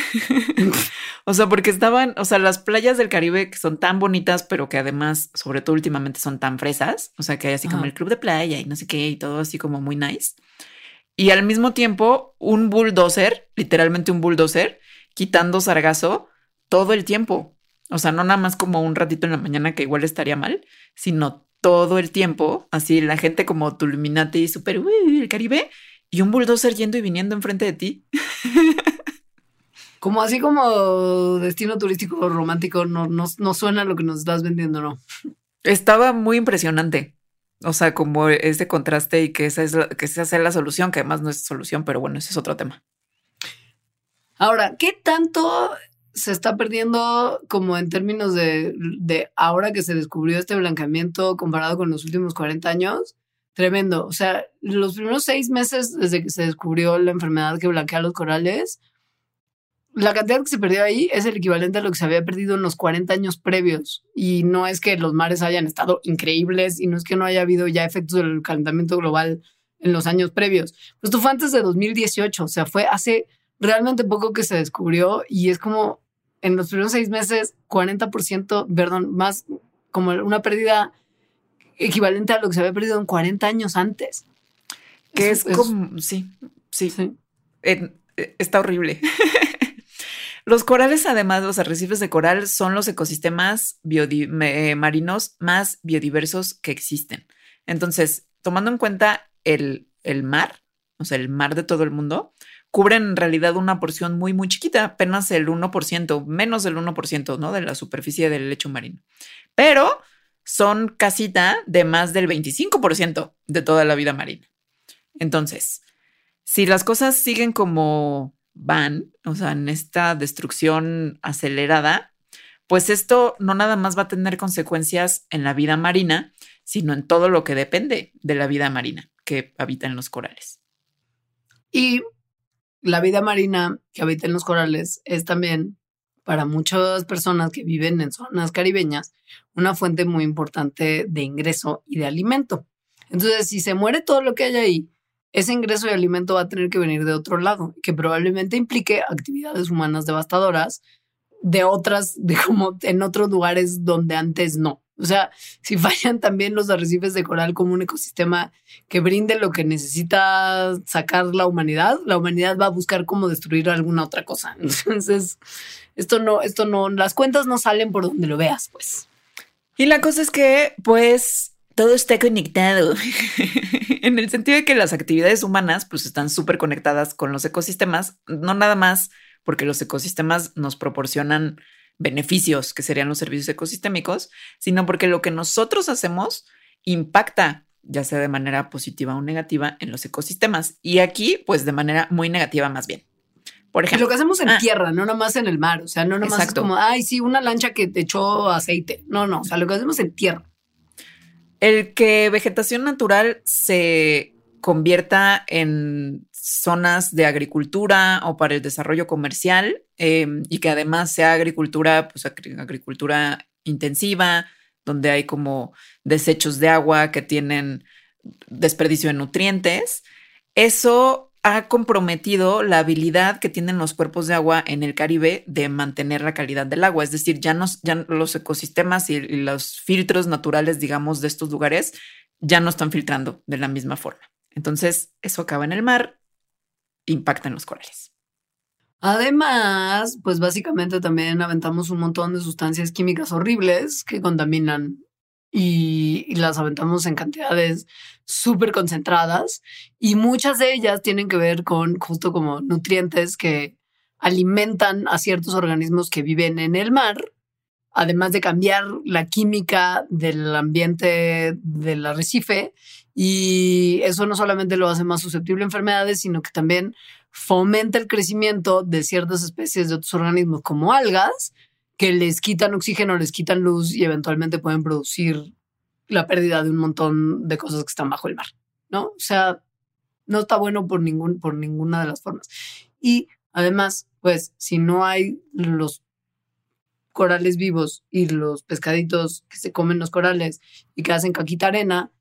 [LAUGHS] o sea, porque estaban, o sea, las playas del Caribe que son tan bonitas, pero que además, sobre todo últimamente, son tan fresas. O sea, que hay así como el club de playa y no sé qué, y todo así como muy nice. Y al mismo tiempo, un bulldozer, literalmente un bulldozer, quitando sargazo todo el tiempo. O sea, no nada más como un ratito en la mañana que igual estaría mal, sino todo el tiempo, así la gente como Tuluminati, súper, uy, el Caribe, y un bulldozer yendo y viniendo enfrente de ti. [LAUGHS] Como así como destino turístico romántico, no, no, no suena lo que nos estás vendiendo, ¿no? Estaba muy impresionante. O sea, como ese contraste y que esa es la, que esa sea la solución, que además no es solución, pero bueno, ese es otro tema. Ahora, ¿qué tanto se está perdiendo como en términos de, de ahora que se descubrió este blanqueamiento comparado con los últimos 40 años? Tremendo. O sea, los primeros seis meses desde que se descubrió la enfermedad que blanquea los corales, la cantidad que se perdió ahí es el equivalente a lo que se había perdido en los 40 años previos. Y no es que los mares hayan estado increíbles y no es que no haya habido ya efectos del calentamiento global en los años previos. Esto fue antes de 2018, o sea, fue hace realmente poco que se descubrió y es como en los primeros seis meses, 40%, perdón, más como una pérdida equivalente a lo que se había perdido en 40 años antes. Que es, como, sí, sí, eh, está horrible. [LAUGHS] los corales, además, los arrecifes de coral son los ecosistemas eh, marinos más biodiversos que existen. Entonces, tomando en cuenta el, el mar, o sea, el mar de todo el mundo, cubren en realidad una porción muy, muy chiquita, apenas el 1%, menos del 1%, ¿no? De la superficie del lecho marino. Pero son casita de más del 25% de toda la vida marina. Entonces, si las cosas siguen como van, o sea, en esta destrucción acelerada, pues esto no nada más va a tener consecuencias en la vida marina, sino en todo lo que depende de la vida marina que habita en los corales. Y la vida marina que habita en los corales es también para muchas personas que viven en zonas caribeñas una fuente muy importante de ingreso y de alimento. Entonces, si se muere todo lo que hay ahí, ese ingreso y alimento va a tener que venir de otro lado, que probablemente implique actividades humanas devastadoras de otras, de como en otros lugares donde antes no. O sea, si [LAUGHS] fallan también los arrecifes de coral como un ecosistema que brinde lo que necesita sacar la humanidad, la humanidad va a buscar cómo destruir alguna otra cosa. [LAUGHS] Entonces, esto no, esto no, las cuentas no salen por donde lo veas, pues. Y la cosa es que, pues, todo está conectado. [LAUGHS] en el sentido de que las actividades humanas, pues, están súper conectadas con los ecosistemas, no nada más porque los ecosistemas nos proporcionan beneficios, que serían los servicios ecosistémicos, sino porque lo que nosotros hacemos impacta, ya sea de manera positiva o negativa, en los ecosistemas. Y aquí, pues, de manera muy negativa más bien. Por Y ejemplo, lo que hacemos en Ah. tierra, no nada más en el mar. O sea, no nada más es Exacto. como, ay, sí, una lancha que te echó aceite. No, no. O sea, lo que hacemos en tierra. El que vegetación natural se convierta en zonas de agricultura o para el desarrollo comercial eh, y que además sea agricultura, pues agri- agricultura intensiva, donde hay como desechos de agua que tienen desperdicio de nutrientes, eso ha comprometido la habilidad que tienen los cuerpos de agua en el Caribe de mantener la calidad del agua. Es decir, ya, nos, ya los ecosistemas y los filtros naturales, digamos, de estos lugares ya no están filtrando de la misma forma. Entonces, eso acaba en el mar, impacta en los corales. Además, pues básicamente también aventamos un montón de sustancias químicas horribles que contaminan y, y las aventamos en cantidades súper concentradas y muchas de ellas tienen que ver con justo como nutrientes que alimentan a ciertos organismos que viven en el mar además de cambiar la química del ambiente del arrecife. Y eso no solamente lo hace más susceptible a enfermedades, sino que también fomenta el crecimiento de ciertas especies de otros organismos como algas que les quitan oxígeno, les quitan luz y eventualmente pueden producir la pérdida de un montón de cosas que están bajo el mar, ¿no? O sea, no está bueno por, ningún, por ninguna de las formas. Y además, pues, si no hay los corales vivos y los pescaditos que se comen los corales y que hacen caquita arena,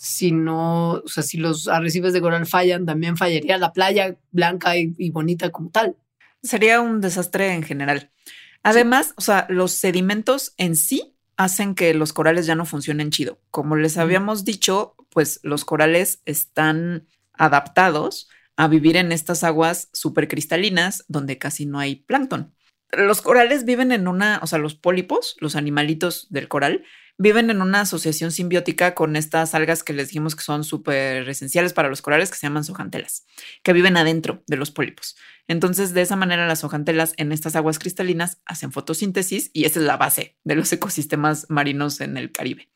si no, o sea, si los arrecifes de coral fallan, también fallaría la playa blanca y, y bonita como tal. Sería un desastre en general. Además, o sea, los sedimentos en sí hacen que los corales ya no funcionen chido. Como les habíamos dicho, pues los corales están adaptados a vivir en estas aguas supercristalinas donde casi no hay plancton. Los corales viven en una, o sea, los pólipos, los animalitos del coral, viven en una asociación simbiótica con estas algas que les dijimos que son súper esenciales para los corales, que se llaman sojantelas, que viven adentro de los pólipos. Entonces, de esa manera, las sojantelas en estas aguas cristalinas hacen fotosíntesis y esa es la base de los ecosistemas marinos en el Caribe.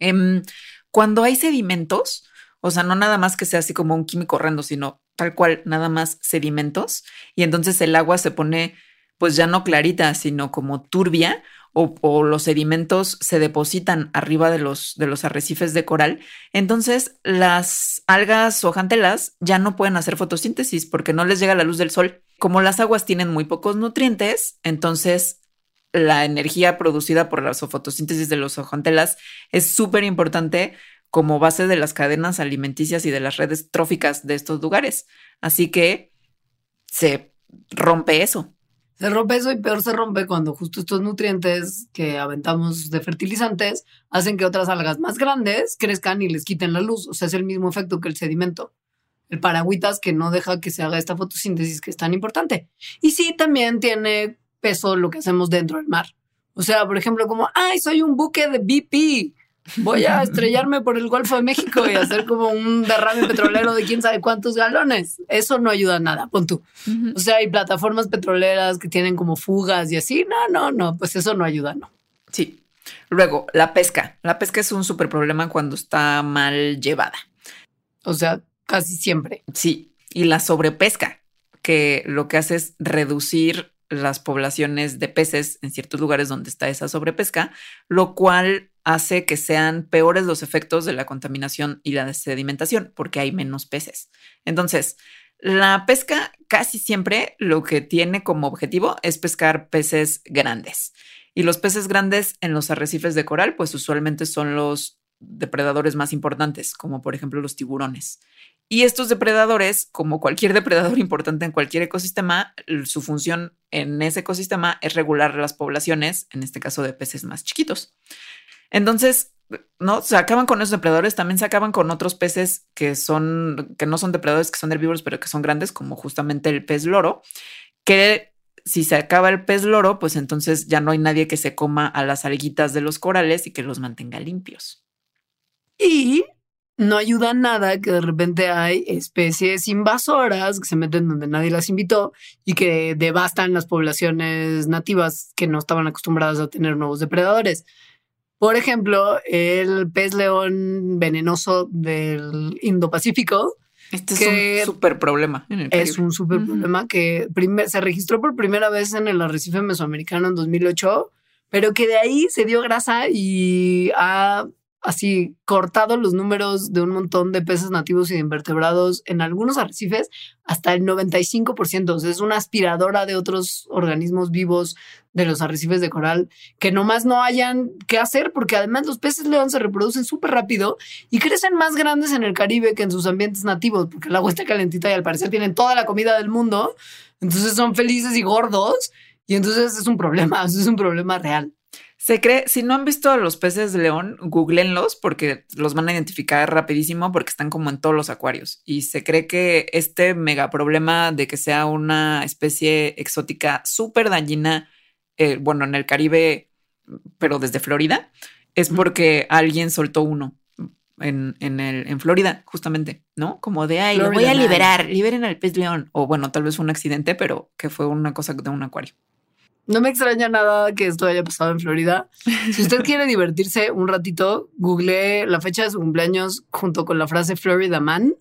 Em, cuando hay sedimentos, o sea, no nada más que sea así como un químico horrendo, sino tal cual, nada más sedimentos, y entonces el agua se pone pues ya no clarita, sino como turbia, o, los sedimentos se depositan arriba de los, de los arrecifes de coral, entonces las algas o jantelas ya no pueden hacer fotosíntesis porque no les llega la luz del sol. Como las aguas tienen muy pocos nutrientes, entonces la energía producida por la fotosíntesis de los hojantelas es súper importante como base de las cadenas alimenticias y de las redes tróficas de estos lugares. Así que se rompe eso. Se rompe eso y peor se rompe cuando justo estos nutrientes que aventamos de fertilizantes hacen que otras algas más grandes crezcan y les quiten la luz. O sea, es el mismo efecto que el sedimento. El paragüitas que no deja que se haga esta fotosíntesis que es tan importante. Y sí, también tiene peso lo que hacemos dentro del mar. O sea, por ejemplo, como, ay, soy un buque de BP voy a [LAUGHS] estrellarme por el Golfo de México y hacer como un derrame petrolero de quién sabe cuántos galones. Eso no ayuda a nada, pon tú. O sea, hay plataformas petroleras que tienen como fugas y así. No, no, no, pues eso no ayuda, no. Sí. Luego, la pesca. La pesca es un súper problema cuando está mal llevada. O sea, casi siempre. Sí. Y la sobrepesca, que lo que hace es reducir las poblaciones de peces en ciertos lugares donde está esa sobrepesca, lo cual hace que sean peores los efectos de la contaminación y la sedimentación, porque hay menos peces. Entonces, la pesca casi siempre lo que tiene como objetivo es pescar peces grandes. Y los peces grandes en los arrecifes de coral, pues usualmente son los depredadores más importantes, como por ejemplo los tiburones. Y estos depredadores, como cualquier [LAUGHS] depredador importante en cualquier ecosistema, su función en ese ecosistema es regular las poblaciones, en este caso de peces más chiquitos. Entonces, no se acaban con esos depredadores, también se acaban con otros peces que son, que no son depredadores, que son herbívoros, pero que son grandes, como justamente el pez loro, que si se acaba el pez loro, pues entonces ya no hay nadie que se coma a las alguitas de los corales y que los mantenga limpios. Y no ayuda nada que de repente hay especies invasoras que se meten donde nadie las invitó y que devastan las poblaciones nativas que no estaban acostumbradas a tener nuevos depredadores. Por ejemplo, el pez león venenoso del Indo-Pacífico. Este es un súper problema. es un súper problema que se registró por primera vez en el arrecife mesoamericano en 2008, pero que de ahí se dio grasa y ha así cortado los números de un montón de peces nativos y de invertebrados en algunos arrecifes hasta el 95%. O sea, es una aspiradora de otros organismos vivos de los arrecifes de coral que nomás no hayan qué hacer porque además los peces león se reproducen súper rápido y crecen más grandes en el Caribe que en sus ambientes nativos porque el agua está calentita y al parecer tienen toda la comida del mundo. Entonces son felices y gordos y entonces es un problema, [LAUGHS] es un problema real. Se cree, si no han visto a los peces de león, googleenlos porque los van a identificar rapidísimo porque están como en todos los acuarios. Y se cree que este mega problema de que sea una especie exótica súper dañina, eh, bueno, en el Caribe, pero desde Florida, es porque alguien soltó uno en, en, el, en Florida, justamente, ¿no? Como de, ay, lo voy a liberar, liberen al pez león. O bueno, tal vez fue un accidente, pero que fue una cosa de un acuario. No me extraña nada que esto haya pasado en Florida. Si usted quiere divertirse un ratito, googleé la fecha de su cumpleaños junto con la frase Florida Man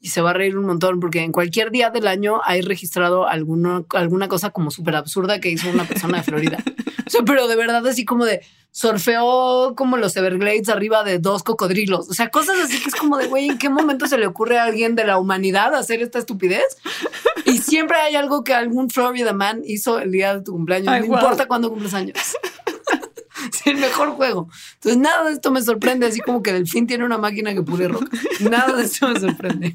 y se va a reír un montón porque en cualquier día del año hay registrado alguna, alguna cosa como súper absurda que hizo una persona de Florida. [LAUGHS] O sea, pero de verdad así como de surfeó como los Everglades arriba de dos cocodrilos. O sea, cosas así que es como de, güey, ¿en qué momento se le ocurre a alguien de la humanidad hacer esta estupidez? Y siempre hay algo que algún Florida man hizo el día de tu cumpleaños. Ay, no guau. importa cuándo cumples años. [LAUGHS] Es el mejor juego. Entonces, nada de esto me sorprende, así como que Delfín tiene una máquina que pule rock. Nada de esto me sorprende.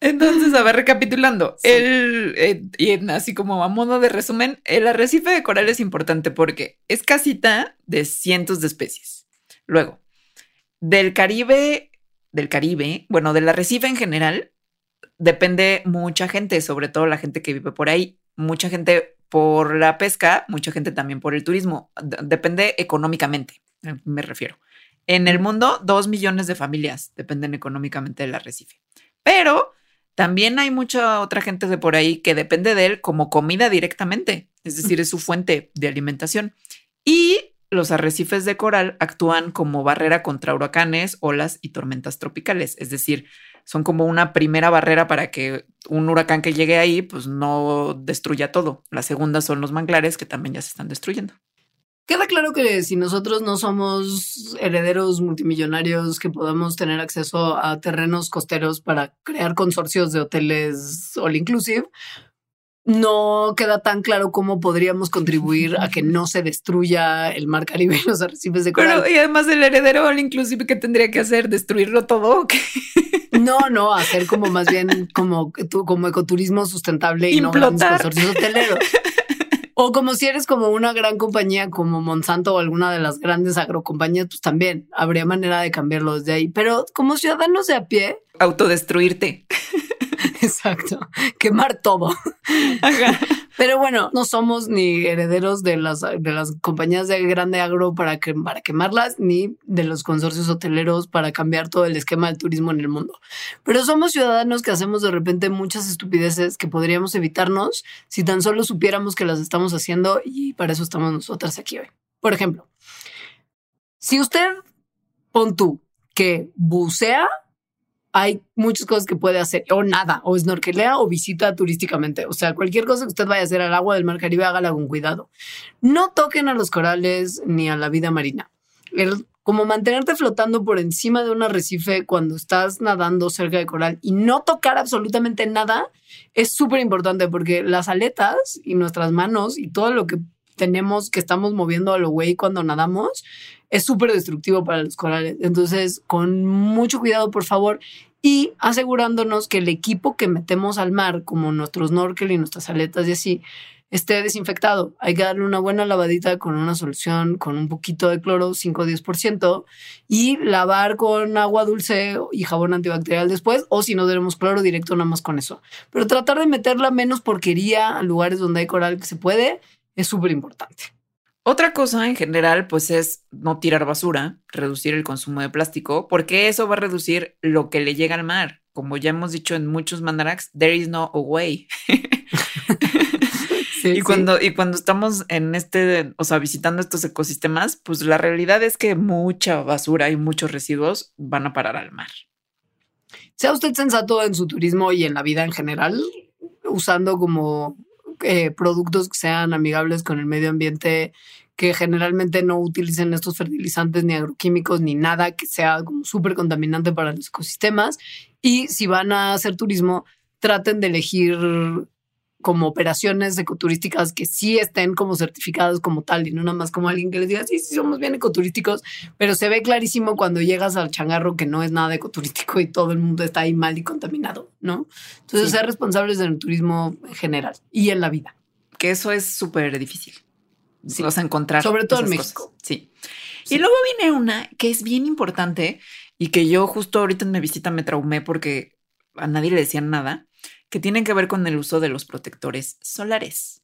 Entonces, a ver, recapitulando, el, eh, y así como a modo de resumen, el arrecife de coral es importante porque es casita de cientos de especies. Luego, del Caribe, del Caribe, bueno, del arrecife en general, depende mucha gente, sobre todo la gente que vive por ahí, mucha gente por la pesca, mucha gente también por el turismo, depende económicamente, eh, me refiero. En el mundo, dos millones de familias dependen económicamente del arrecife. Pero también hay mucha otra gente de por ahí que depende de él como comida directamente, es decir, es su fuente de alimentación. Y los arrecifes de coral actúan como barrera contra huracanes, olas y tormentas tropicales, es decir, son como una primera barrera para que un huracán que llegue ahí pues no destruya todo. La segunda son los manglares que también ya se están destruyendo. Queda claro que si nosotros no somos herederos multimillonarios que podamos tener acceso a terrenos costeros para crear consorcios de hoteles all inclusive, no queda tan claro cómo podríamos contribuir a que no se destruya el mar Caribe y los arrecifes de coral. Pero y además el heredero all inclusive que tendría que hacer destruirlo todo. ¿o qué? No, no, hacer como más bien como, como ecoturismo sustentable y no grandes consorcios hoteleros. O como si eres como una gran compañía como Monsanto o alguna de las grandes agrocompañías, pues también habría manera de cambiarlo desde ahí. Pero como ciudadanos de a pie, Autodestruirte. [LAUGHS] exacto, quemar todo. Ajá. Pero bueno, no somos ni herederos de las, de las compañías de grande agro para, para quemarlas, ni de los consorcios hoteleros para cambiar todo el esquema del turismo en el mundo. Pero somos ciudadanos que hacemos de repente muchas estupideces que podríamos evitarnos si tan solo supiéramos que las estamos haciendo y para eso estamos nosotras aquí hoy. Por ejemplo, si usted, pon tú, que bucea, hay muchas cosas que puede hacer, o nada, o snorkelea o visita turísticamente. O sea, cualquier cosa que usted vaya a hacer al agua del Mar Caribe, hágala con cuidado. No toquen a los corales ni a la vida marina. Como mantenerte flotando por encima de un arrecife cuando estás nadando cerca de coral y no tocar absolutamente nada es súper importante porque las aletas y nuestras manos y todo lo que tenemos que estamos moviendo a lo güey cuando nadamos es súper destructivo para los corales. Entonces, con mucho cuidado, por favor, y asegurándonos que el equipo que metemos al mar, como nuestros snorkel y nuestras aletas y así, esté desinfectado. Hay que darle una buena lavadita con una solución con un poquito de cloro, 5 o 10%, y lavar con agua dulce y jabón antibacterial después, o si no tenemos cloro directo, nada más con eso. Pero tratar de meterla menos porquería a lugares donde hay coral que se puede es súper importante. Otra cosa en general, pues es no tirar basura, reducir el consumo de plástico, porque eso va a reducir lo que le llega al mar. Como ya hemos dicho en muchos mandaraks, there is no way. [LAUGHS] Sí, Y sí. cuando, y cuando estamos en este, o sea, visitando estos ecosistemas, pues la realidad es que mucha basura y muchos residuos van a parar al mar. Sea usted sensato en su turismo y en la vida en general, usando como eh, productos que sean amigables con el medio ambiente, que generalmente no utilicen estos fertilizantes ni agroquímicos ni nada que sea como súper contaminante para los ecosistemas. Y si van a hacer turismo, traten de elegir como operaciones ecoturísticas que sí estén como certificadas como tal y no nada más como alguien que les diga, sí, sí, somos bien ecoturísticos, pero se ve clarísimo cuando llegas al changarro que no es nada ecoturístico y todo el mundo está ahí mal y contaminado, ¿no? Entonces, Sí. ser responsables del turismo en general y en la vida. Que eso es súper difícil. Sí. Sea, encontrar. Sobre todo en México. cosas. Sí. Sí. Y luego viene una que es bien importante y que yo justo ahorita en mi visita me traumé porque a nadie le decían nada, que tienen que ver con el uso de los protectores solares.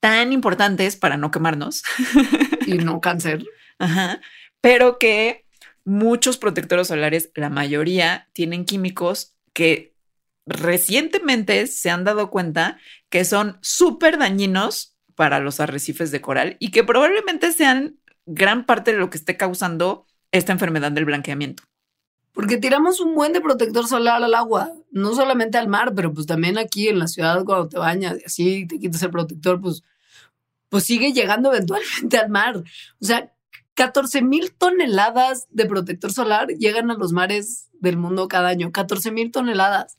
Tan importantes para no quemarnos. [LAUGHS] Y no cáncer. Ajá. Pero que muchos protectores solares, la mayoría, tienen químicos que recientemente se han dado cuenta que son súper dañinos para los arrecifes de coral y que probablemente sean gran parte de lo que esté causando esta enfermedad del blanqueamiento. Porque tiramos un buen de protector solar al agua, no solamente al mar, pero pues también aquí en la ciudad cuando te bañas y así te quitas el protector, pues, pues sigue llegando [LAUGHS] eventualmente al mar. O sea, 14 mil toneladas de protector solar llegan a los mares del mundo cada año. 14 mil toneladas.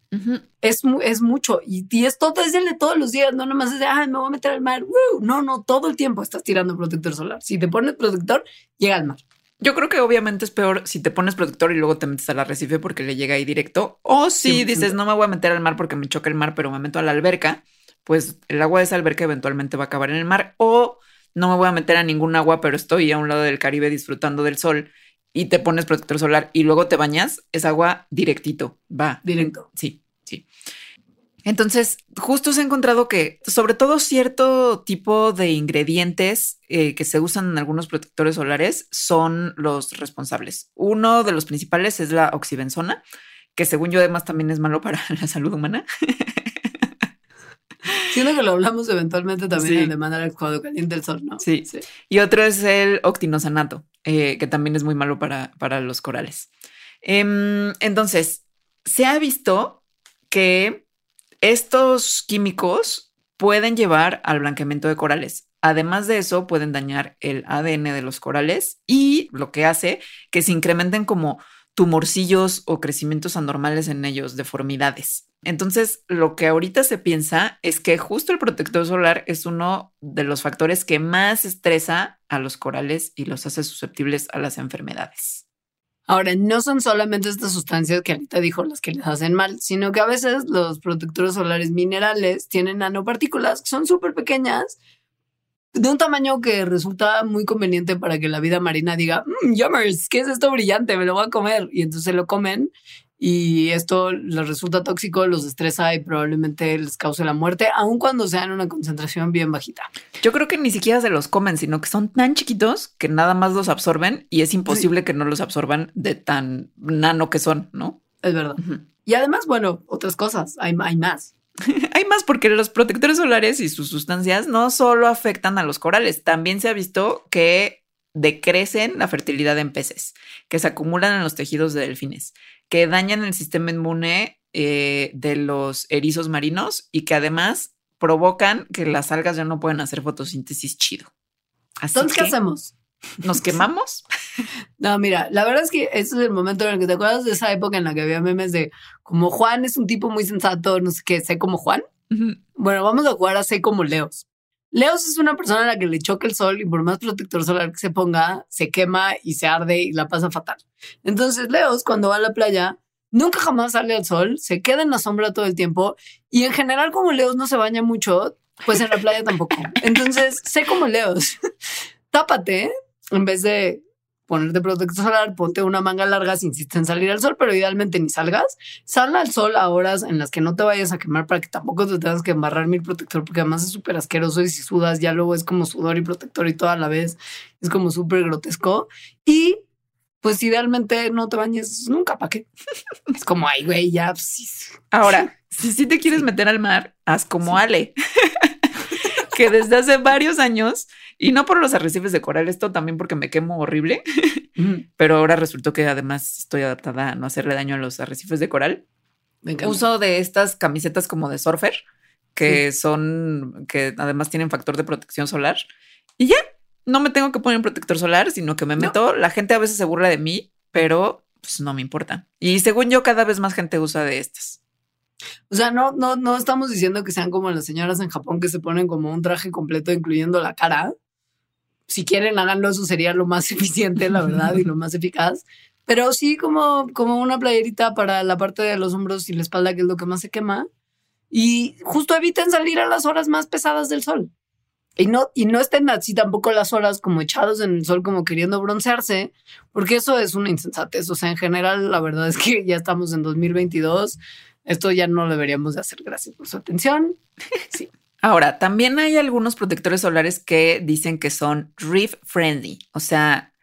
es, es mucho. Y, y esto es de todos los días. No nomás es de, ah, me voy a meter al mar. No, no, todo el tiempo estás tirando protector solar. Si te pones protector, llega al mar. Yo creo que obviamente es peor si te pones protector y luego te metes al arrecife porque le llega ahí directo. O si dices, no me voy a meter al mar porque me choca el mar, pero me meto a la alberca, pues el agua de esa alberca eventualmente va a acabar en el mar. O no me voy a meter a ningún agua, pero estoy a un lado del Caribe disfrutando del sol y te pones protector solar y luego te bañas, es agua directito, va. Directo. Sí, sí. Entonces, justo se ha encontrado que, sobre todo cierto tipo de ingredientes eh, que se usan en algunos protectores solares son los responsables. Uno de los principales es la oxibenzona, que según yo además también es malo para [LAUGHS] la salud humana. Siento que lo hablamos eventualmente también en de manera cuando caliente el sol, ¿no? Sí. sí. Y otro es el octinosanato, eh, que también es muy malo para, para los corales. Em, entonces, se ha visto que estos químicos pueden llevar al blanqueamiento de corales. Además de eso, pueden dañar el ADN de los corales y lo que hace que se incrementen como tumorcillos o crecimientos anormales en ellos, deformidades. Entonces, lo que ahorita se piensa es que justo el protector solar es uno de los factores que más estresa a los corales y los hace susceptibles a las enfermedades. Ahora, no son solamente estas sustancias que ahorita dijo las que les hacen mal, sino que a veces los protectores solares minerales tienen nanopartículas que son súper pequeñas, de un tamaño que resulta muy conveniente para que la vida marina diga, mmm, yummers, ¿qué es esto brillante? Me lo voy a comer. Y entonces lo comen y esto les resulta tóxico, los estresa y probablemente les cause la muerte, aun cuando sean una concentración bien bajita. Yo creo que ni siquiera se los comen, sino que son tan chiquitos que nada más los absorben y es imposible que no los absorban de tan nano que son, ¿no? Es verdad. Y además, bueno, otras cosas, hay, hay más. [LAUGHS] hay más porque los protectores solares y sus sustancias no solo afectan a los corales, también se ha visto que decrecen la fertilidad en peces, que se acumulan en los tejidos de delfines, que dañan el sistema inmune eh, de los erizos marinos y que además provocan que las algas ya no pueden hacer fotosíntesis chido. Entonces, ¿qué hacemos? ¿Nos [LAUGHS] quemamos? no, mira, la verdad es que ese es el momento en el que te acuerdas de esa época en la que había memes de como Juan es un tipo muy sensato, no sé qué, sé como Juan. Bueno, vamos a jugar a sé como Leos. Leos es una persona a la que le choca el sol y por más protector solar que se ponga, se quema y se arde y la pasa fatal. Entonces, Leos, cuando va a la playa, nunca jamás sale al sol, se queda en la sombra todo el tiempo y en general, como Leos no se baña mucho, pues en la playa tampoco. [LAUGHS] Entonces, sé como Leos, [LAUGHS] tápate en vez de ponerte protector solar, ponte una manga larga si insistes en salir al sol, pero idealmente ni salgas. Sal al sol a horas en las que no te vayas a quemar para que tampoco te tengas que embarrar mi protector, porque además es súper asqueroso y si sudas ya luego es como sudor y protector y toda la vez es como súper grotesco. Y pues idealmente no te bañes nunca, ¿para qué? [LAUGHS] es como, ay, güey, ya. Pues, Ahora, [LAUGHS] si sí te quieres meter al mar, haz como Ale, [LAUGHS] que desde hace varios años y no por los arrecifes de coral, esto también porque me quemo horrible, [LAUGHS] pero ahora resultó que además estoy adaptada a no hacerle daño a los arrecifes de coral. Uso de estas camisetas como de surfer, que son, que además tienen factor de protección solar. Y ya, no me tengo que poner protector solar, sino que me meto. La gente a veces se burla de mí, pero pues no me importa. Y según yo, cada vez más gente usa de estas. O sea, no, no, no estamos diciendo que sean como las señoras en Japón que se ponen como un traje completo incluyendo la cara, si quieren háganlo, eso sería lo más [LAUGHS] eficiente, la verdad, y lo más eficaz. Pero sí como, como una playerita para la parte de los hombros y la espalda, que es lo que más se quema. Y justo eviten salir a las horas más pesadas del sol. Y no, y no estén así tampoco las horas como echados en el sol, como queriendo broncearse, porque eso es una insensatez. O sea, en general, la verdad es que ya estamos en 2022. Esto ya no deberíamos de hacer. Gracias por su atención. Sí. Ahora, también hay algunos protectores solares que dicen que son reef friendly, o sea,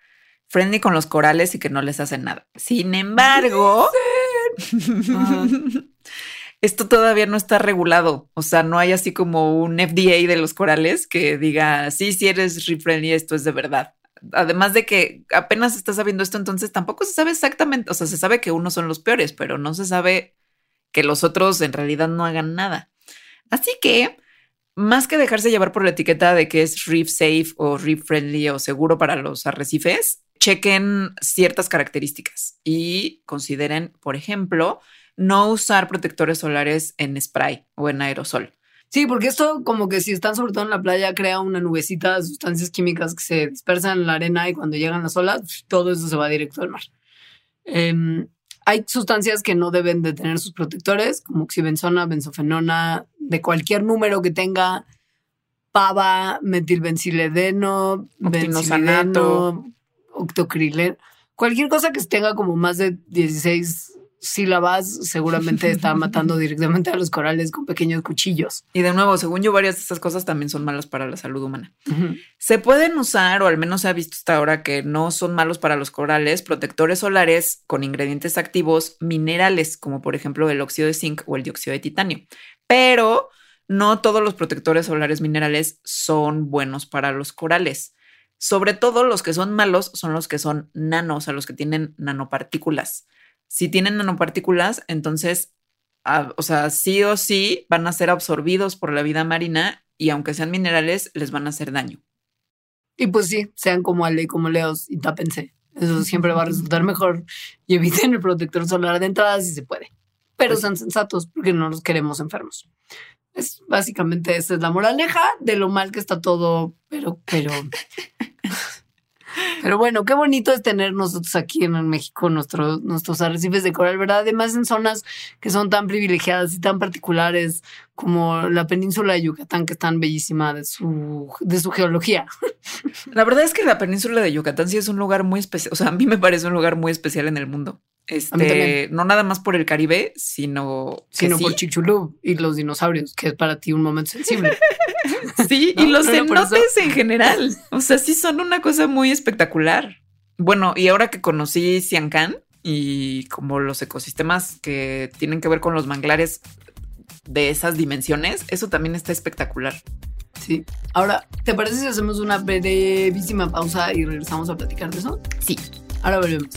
friendly con los corales y que no les hacen nada. Sin embargo, [LAUGHS] esto todavía no está regulado. O sea, no hay así como un FDA de los corales que diga, sí, si eres reef friendly, esto es de verdad. Además de que apenas está sabiendo esto, entonces tampoco se sabe exactamente, o sea, se sabe que unos son los peores, pero no se sabe que los otros en realidad no hagan nada. Así que, más que dejarse llevar por la etiqueta de que es reef safe o reef friendly o seguro para los arrecifes, chequen ciertas características y consideren, por ejemplo, no usar protectores solares en spray o en aerosol. Sí, porque esto como que si están sobre todo en la playa crea una nubecita de sustancias químicas que se dispersan en la arena y cuando llegan las olas, todo eso se va directo al mar. Em, hay sustancias que no deben de tener sus protectores, como oxibenzona, benzofenona, de cualquier número que tenga pava, metilbenziledeno, Octinosanato. benzileno, octocrileno, cualquier cosa que tenga como más de 16 sílabas, seguramente está [LAUGHS] matando directamente a los corales con pequeños cuchillos. Y de nuevo, según yo, varias de estas cosas también son malas para la salud humana. Se pueden usar, o al menos se ha visto hasta ahora que no son malos para los corales, protectores solares con ingredientes activos minerales, como por ejemplo el óxido de zinc o el dióxido de titanio. Pero no todos los protectores solares minerales son buenos para los corales. Sobre todo los que son malos son los que son nanos, o sea, los que tienen nanopartículas. Si tienen nanopartículas, entonces, o sea, sí o sí van a ser absorbidos por la vida marina y aunque sean minerales, les van a hacer daño. Y pues sí, sean como Ale y como Leos y tápense. Eso siempre va a resultar mejor y eviten el protector solar de entrada si se puede. Pero Pues- sean sensatos porque no los queremos enfermos. Es básicamente esa es la moraleja de lo mal que está todo, pero, pero. [LAUGHS] Pero bueno, qué bonito es tener nosotros aquí en México nuestros nuestros arrecifes de coral, ¿verdad? Además en zonas que son tan privilegiadas y tan particulares como la península de Yucatán, que es tan bellísima de su, de su geología. La verdad es que la península de Yucatán sí es un lugar muy especial. O sea, a mí me parece un lugar muy especial en el mundo. Este, no nada más por el Caribe, sino sino sí. por Chicxulub y los dinosaurios, que es para ti un momento sensible. [LAUGHS] Sí, No, y los no, no, cenotes en general. O sea, sí son una cosa muy espectacular. Bueno, y ahora que conocí Siancán y como los ecosistemas que tienen que ver con los manglares de esas dimensiones, eso también está espectacular. Sí. Ahora, ¿te parece si hacemos una brevísima pausa y regresamos a platicar de eso? Sí. Ahora volvemos.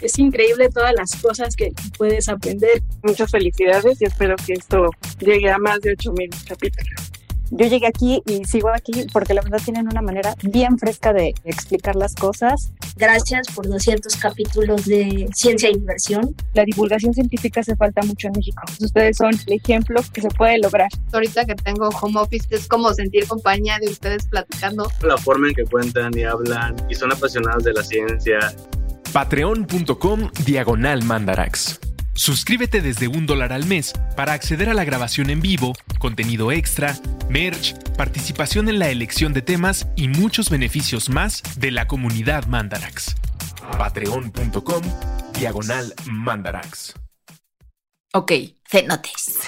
Es increíble todas las cosas que puedes aprender. Muchas felicidades y espero que esto llegue a más de 8000 capítulos. Yo llegué aquí y sigo aquí porque la verdad tienen una manera bien fresca de explicar las cosas. Gracias por 200 capítulos de ciencia y diversión. La divulgación científica hace falta mucho en México. Ustedes son el ejemplo que se puede lograr. Ahorita que tengo home office es como sentir compañía de ustedes platicando. La forma en que cuentan y hablan y son apasionados de la ciencia. Patreon.com Diagonal Mandarax. Suscríbete desde un dólar al mes para acceder a la grabación en vivo, contenido extra, merch, participación en la elección de temas y muchos beneficios más de la comunidad Mandarax. Patreon.com Diagonal Mandarax. Ok, cenotes.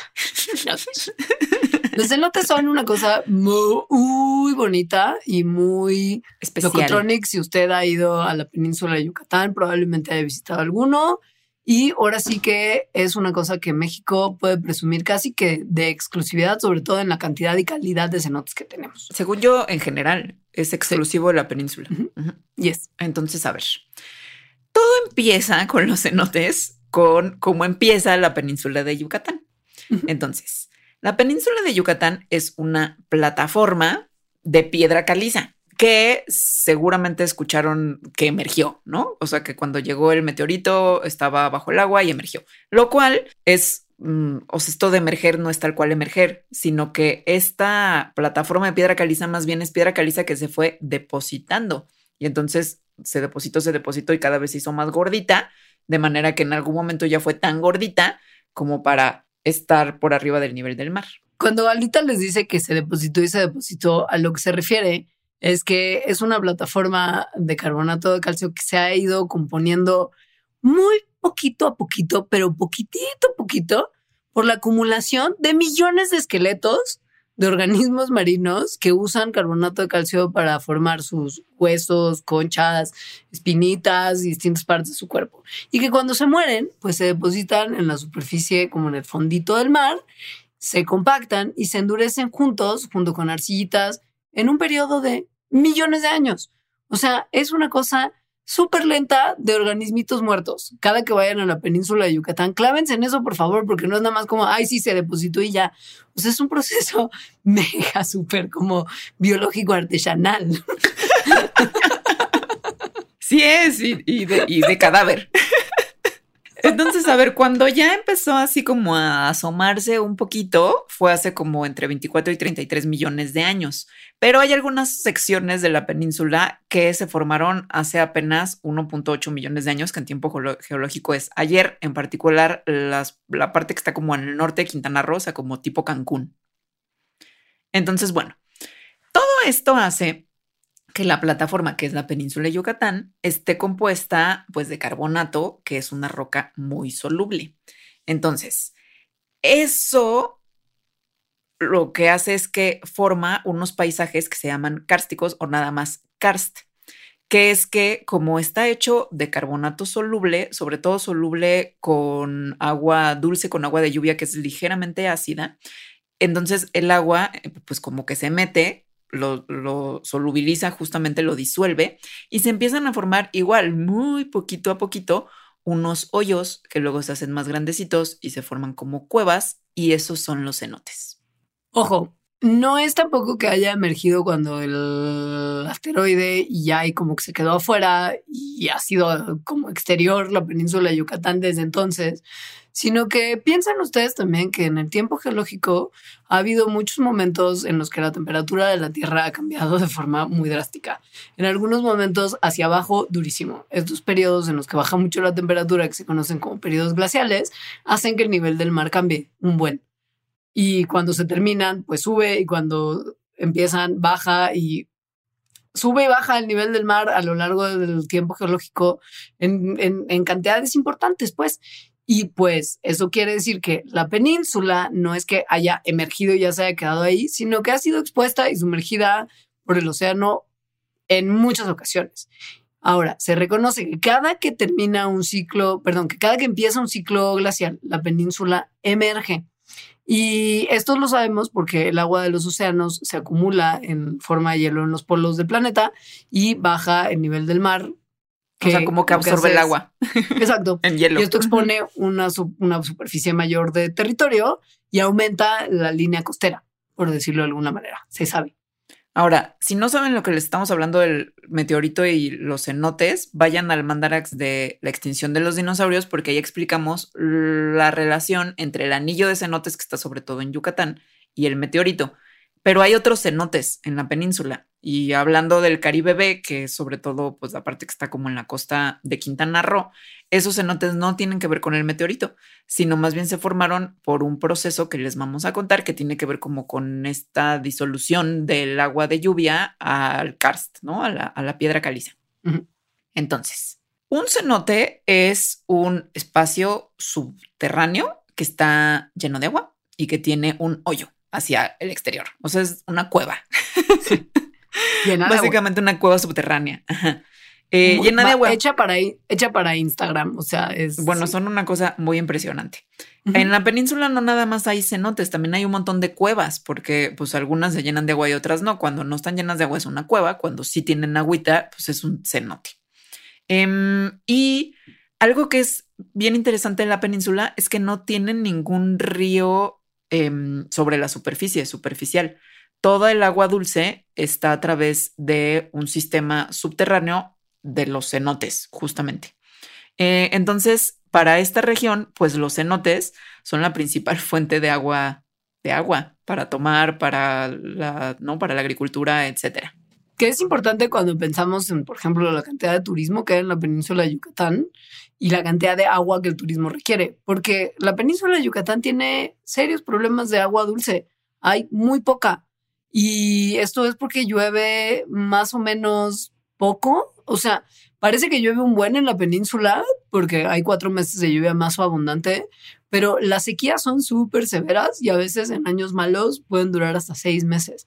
[LAUGHS] Los cenotes son una cosa muy, bonita y muy Especial. Locotronic. Si usted ha ido a la península de Yucatán, probablemente haya visitado alguno. Y ahora sí que es una cosa que México puede presumir casi que de exclusividad, sobre todo en la cantidad y calidad de cenotes que tenemos. Según yo, en general, es exclusivo de la península. Ujú. Yes. Entonces, a ver. Todo empieza con los cenotes, con cómo empieza la península de Yucatán. Entonces, la península de Yucatán es una plataforma de piedra caliza que seguramente escucharon que emergió, ¿no? O sea, que cuando llegó el meteorito estaba bajo el agua y emergió, lo cual es, mm, o sea, esto de emerger no es tal cual emerger, sino que esta plataforma de piedra caliza más bien es piedra caliza que se fue depositando y entonces se depositó, se depositó y cada vez se hizo más gordita, de manera que en algún momento ya fue tan gordita como para estar por arriba del nivel del mar. Cuando Alita les dice que se depositó y se depositó, a lo que se refiere es que es una plataforma de carbonato de calcio que se ha ido componiendo muy poquito a poquito, pero poquitito a poquito, por la acumulación de millones de esqueletos de organismos marinos que usan carbonato de calcio para formar sus huesos, conchas, espinitas y distintas partes de su cuerpo. Y que cuando se mueren, pues se depositan en la superficie como en el fondito del mar, se compactan y se endurecen juntos, junto con arcillitas, en un periodo de millones de años. O sea, es una cosa súper lenta de organismitos muertos. Cada que vayan a la península de Yucatán, clávense en eso, por favor, porque no es nada más como, ay, sí, se depositó y ya. O sea, es un proceso [LAUGHS] mega súper como biológico artesanal. [LAUGHS] Sí es, y, y de, y de cadáver. Entonces, a ver, cuando ya empezó así como a asomarse un poquito, fue hace como entre 24 y 33 millones de años. Pero hay algunas secciones de la península que se formaron hace apenas 1.8 millones de años, que en tiempo geológico es ayer, en particular la parte que está como en el norte de Quintana Roo, o sea, como tipo Cancún. Entonces, bueno, todo esto hace que la plataforma, que es la península de Yucatán, esté compuesta pues de carbonato, que es una roca muy soluble. Entonces, eso lo que hace es que forma unos paisajes que se llaman kársticos o nada más karst, que es que como está hecho de carbonato soluble, sobre todo soluble con agua dulce, con agua de lluvia que es ligeramente ácida, entonces el agua pues como que se mete lo, solubiliza, justamente lo disuelve y se empiezan a formar igual, muy poquito a poquito, unos hoyos que luego se hacen más grandecitos y se forman como cuevas y esos son los cenotes. Ojo, no es tampoco que haya emergido cuando el asteroide ya y como que se quedó afuera y ha sido como exterior la península de Yucatán desde entonces, sino que piensan ustedes también que en el tiempo geológico ha habido muchos momentos en los que la temperatura de la Tierra ha cambiado de forma muy drástica. En algunos momentos hacia abajo, durísimo. Estos periodos en los que baja mucho la temperatura, que se conocen como periodos glaciales, hacen que el nivel del mar cambie un buen. Y cuando se terminan, pues sube y cuando empiezan, baja y sube y baja el nivel del mar a lo largo del tiempo geológico en, en, cantidades importantes, pues. Y pues eso quiere decir que la península no es que haya emergido y ya se haya quedado ahí, sino que ha sido expuesta y sumergida por el océano en muchas ocasiones. Ahora, se reconoce que cada que termina un ciclo, perdón, que cada que empieza un ciclo glacial, la península emerge. Y esto lo sabemos porque el agua de los océanos se acumula en forma de hielo en los polos del planeta y baja el nivel del mar o sea, como que absorbe el agua. [LAUGHS] Exacto. [LAUGHS] en hielo. Y esto expone una, una superficie mayor de territorio y aumenta la línea costera, por decirlo de alguna manera. Se sabe. Ahora, si no saben lo que les estamos hablando del meteorito y los cenotes, vayan al mandarax de la extinción de los dinosaurios porque ahí explicamos la relación entre el anillo de cenotes que está sobre todo en Yucatán y el meteorito. Pero hay otros cenotes en la península. Y hablando del Caribe B, que sobre todo, pues la parte que está como en la costa de Quintana Roo, esos cenotes no tienen que ver con el meteorito, sino más bien se formaron por un proceso que les vamos a contar que tiene que ver como con esta disolución del agua de lluvia al karst, ¿no? A la, piedra caliza. Entonces, un cenote es un espacio subterráneo que está lleno de agua y que tiene un hoyo hacia el exterior. O sea, es una cueva. [LAUGHS] Básicamente una cueva subterránea. Eh, llena de agua. Hecha para, hecha para Instagram. O sea, es. Bueno, son una cosa muy impresionante. En la península no nada más hay cenotes, también hay un montón de cuevas, porque pues algunas se llenan de agua y otras no. Cuando no están llenas de agua es una cueva, cuando sí tienen agüita, pues es un cenote. Em, y algo que es bien interesante en la península es que no tienen ningún río Em, sobre la superficie superficial. Toda el agua dulce está a través de un sistema subterráneo de los cenotes, justamente. Eh, entonces, para esta región, pues los cenotes son la principal [LAUGHS] fuente de agua, de agua para tomar, para la, ¿no? para la agricultura, etcétera. Que es importante cuando pensamos en, por ejemplo, la cantidad de turismo que hay en la península de Yucatán y la cantidad de agua que el turismo requiere, porque la península de Yucatán tiene serios problemas de agua dulce. Hay muy poca. Y esto es porque llueve más o menos poco. O sea, Parece que llueve un buen en la península porque hay cuatro meses de lluvia más abundante, pero las sequías son súper severas y a veces en años malos pueden durar hasta seis meses.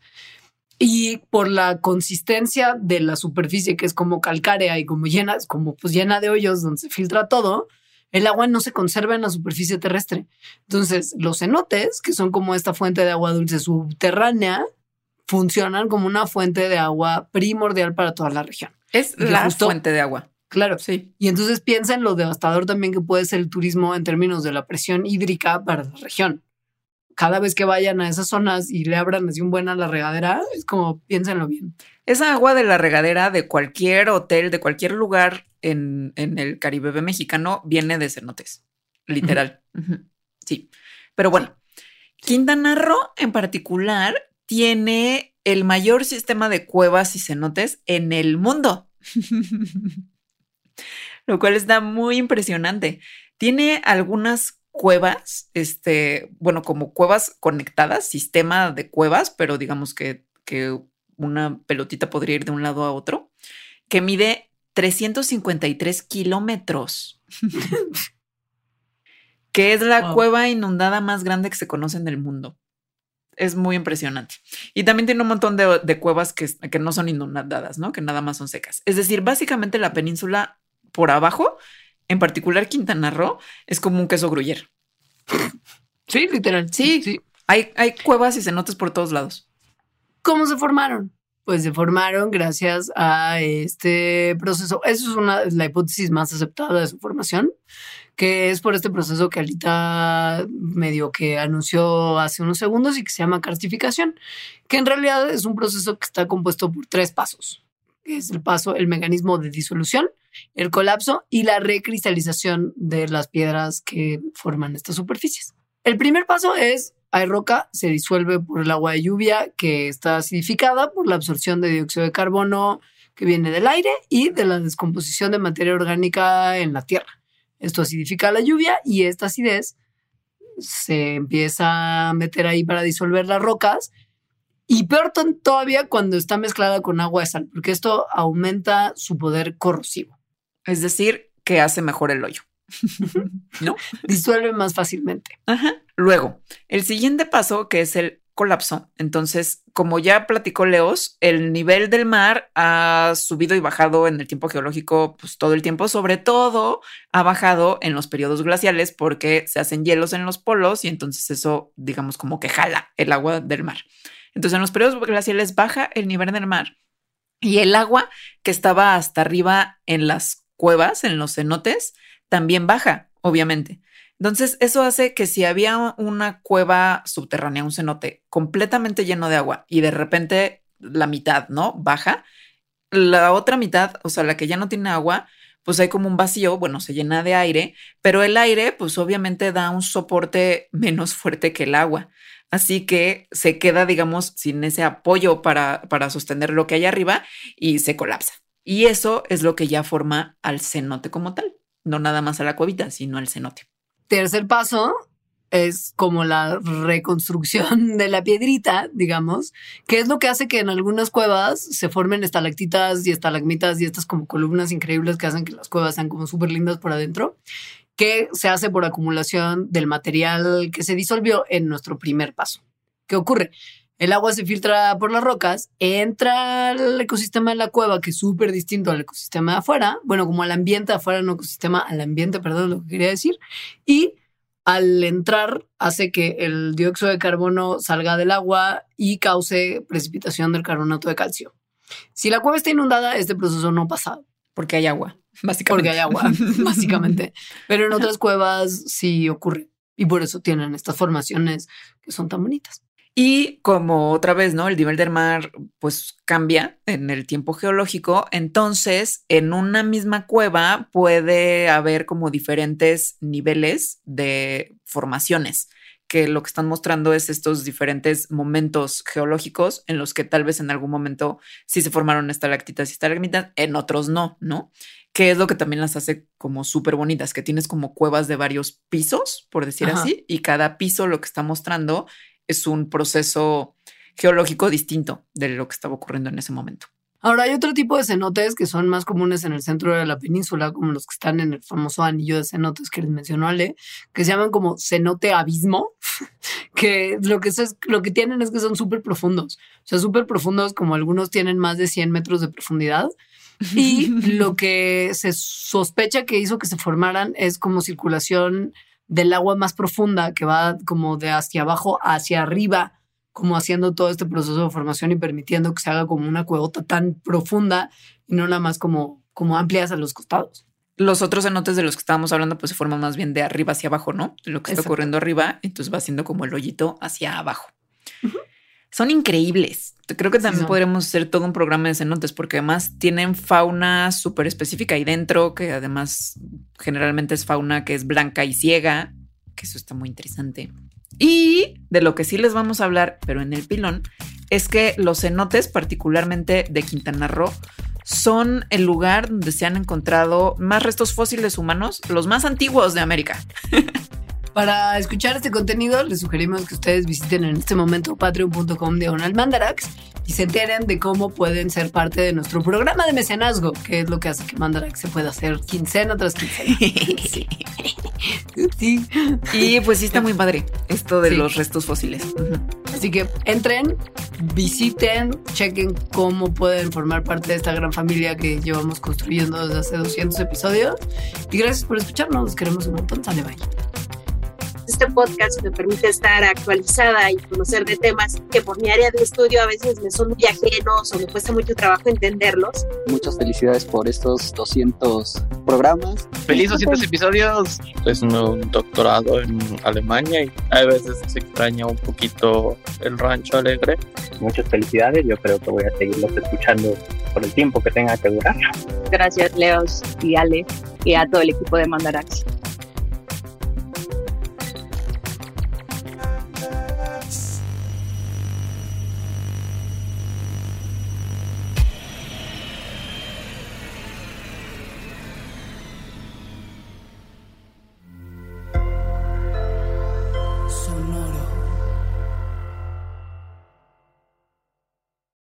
Y por la consistencia de la superficie, que es como calcárea y como llena, como pues llena de hoyos donde se filtra todo, el agua no se conserva en la superficie terrestre. Entonces, los cenotes, que son como esta fuente de agua dulce subterránea, funcionan como una fuente de agua primordial para toda la región. Es la justo- fuente de agua. Claro. Sí. Y entonces piensa en lo devastador también que puede ser el turismo en términos de la presión hídrica para la región. Cada vez que vayan a esas zonas y le abran así un buen a la regadera, es como piénsenlo bien. Esa agua de la regadera de cualquier hotel, de cualquier lugar en, en el Caribe mexicano, viene de cenotes. Literal. Sí. Pero bueno, Quintana Roo en particular tiene el mayor sistema de cuevas y cenotes en el mundo. [LAUGHS] Lo cual está muy impresionante. Tiene algunas cuevas, este, bueno, como cuevas conectadas, sistema de cuevas, pero digamos que, que una pelotita podría ir de un lado a otro, que mide 353 kilómetros. [LAUGHS] que es la Wow. cueva inundada más grande que se conoce en el mundo. Es muy impresionante. Y también tiene un montón de, de cuevas que, que no son inundadas, ¿no? Que nada más son secas. Es decir, básicamente la península por abajo, en particular Quintana Roo, es como un queso gruyere. Sí, literal. Sí, sí. Hay, hay cuevas y cenotes por todos lados. ¿Cómo se formaron? Pues se formaron gracias a este proceso. Eso es una, la hipótesis más aceptada de su formación, que es por este proceso que Alita medio que anunció hace unos segundos y que se llama carstificación, que en realidad es un proceso que está compuesto por tres pasos, es el paso, el mecanismo de disolución, el colapso y la recristalización de las piedras que forman estas superficies. El primer paso es hay roca, se disuelve por el agua de lluvia que está acidificada por la absorción de dióxido de carbono que viene del aire y de la descomposición de materia orgánica en la tierra. Esto acidifica la lluvia y esta acidez se empieza a meter ahí para disolver las rocas. Y peor todavía cuando está mezclada con agua de sal, porque esto aumenta su poder corrosivo. Es decir, que hace mejor el hoyo. ¿No? Disuelve más fácilmente. Ajá. Luego, el siguiente paso, que es el colapso. Entonces, como ya platicó Leos, el nivel del mar ha subido y bajado en el tiempo geológico, pues todo el tiempo, sobre todo ha bajado en los periodos glaciales porque se hacen hielos en los polos y entonces eso, digamos, como que jala el agua del mar. Entonces, en los periodos glaciales baja el nivel del mar y el agua que estaba hasta arriba en las cuevas, en los cenotes, también baja, obviamente. Entonces, eso hace que si había una cueva subterránea, un cenote completamente lleno de agua y de repente la mitad, ¿no? Baja, la otra mitad, o sea, la que ya no tiene agua, pues hay como un vacío, bueno, se llena de aire, pero el aire, pues obviamente da un soporte [LAUGHS] menos fuerte que el agua. Así que se queda, digamos, sin ese apoyo para, para sostener lo que hay arriba y se colapsa. Y eso es lo que ya forma al cenote como tal. No nada más a la cuevita, sino al cenote. Tercer paso es como la reconstrucción [LAUGHS] de la piedrita, digamos, que es lo que hace que en algunas cuevas se formen estalactitas y estalagmitas y estas como columnas increíbles que hacen que las cuevas sean como súper lindas por adentro, que se hace por acumulación del material que se disolvió en nuestro primer paso. ¿Qué ocurre? El agua se filtra por las rocas, entra al ecosistema de la cueva, que es súper distinto al ecosistema de afuera, bueno, como al ambiente afuera, no ecosistema, al ambiente, perdón, lo que quería decir, y al entrar hace que el dióxido de carbono salga del agua y cause precipitación del carbonato de calcio. Si la cueva está inundada, este proceso no pasa. Porque hay agua, [LAUGHS] básicamente. Porque hay agua, [LAUGHS] básicamente. Pero en [LAUGHS] otras cuevas sí ocurre. Y por eso tienen estas formaciones que son tan bonitas. Y como otra vez, ¿no? El nivel del mar pues cambia en el tiempo geológico, entonces en una misma cueva puede haber como diferentes niveles de formaciones, que lo que están mostrando es estos diferentes momentos geológicos en los que tal vez en algún momento sí se formaron estalactitas y estalagmitas, en otros no, ¿no? Que es lo que también las hace como súper bonitas, que tienes como cuevas de varios pisos, por decir Ajá. así, y cada piso lo que está mostrando es un proceso geológico distinto de lo que estaba ocurriendo en ese momento. Ahora hay otro tipo de cenotes que son más comunes en el centro de la península, como los que están en el famoso anillo de cenotes que les mencionó Ale, que se llaman como cenote abismo, [LAUGHS] que lo que, es, lo que tienen es que son súper profundos, o sea, súper profundos, como algunos tienen más de 100 metros de profundidad. [LAUGHS] Y lo que se sospecha que hizo que se formaran es como circulación del agua más profunda que va como de hacia abajo hacia arriba como haciendo todo este proceso de formación y permitiendo que se haga como una cuevota tan profunda y no nada más como, como amplias a los costados. Los otros cenotes de los que estábamos hablando, pues se forman más bien de arriba hacia abajo, ¿no? Lo que está ocurriendo arriba, entonces va haciendo como el hoyito hacia abajo. Son increíbles. Creo que también podremos hacer todo un programa de cenotes porque además tienen fauna súper específica ahí dentro, que además generalmente es fauna que es blanca y ciega, que eso está muy interesante. Y de lo que sí les vamos a hablar, pero en el pilón, es que los cenotes, particularmente de Quintana Roo, son el lugar donde se han encontrado más restos fósiles humanos, los más antiguos de América. [LAUGHS] Para escuchar este contenido, les sugerimos que ustedes visiten en este momento patreon.com diagonal mandarax y se enteren de cómo pueden ser parte de nuestro programa de mecenazgo, que es lo que hace que Mandarax se pueda hacer quincena tras quincena. [LAUGHS] [LAUGHS] sí. Y pues sí está muy padre esto de los restos fósiles. Así que entren, visiten, chequen cómo pueden formar parte de esta gran familia que llevamos construyendo desde hace 200 episodios. Y gracias por escucharnos, los queremos un montón. Sale, bye este podcast me permite estar actualizada y conocer de temas que por mi área de estudio a veces me son muy ajenos o me cuesta mucho trabajo entenderlos. Muchas felicidades por estos 200 programas. Feliz 200 episodios. Es un doctorado en Alemania y a veces se extraña un poquito el rancho alegre. Muchas felicidades, yo creo que voy a seguirlos escuchando por el tiempo que tenga que durar. Gracias Leos y Ale y a todo el equipo de Mandarax.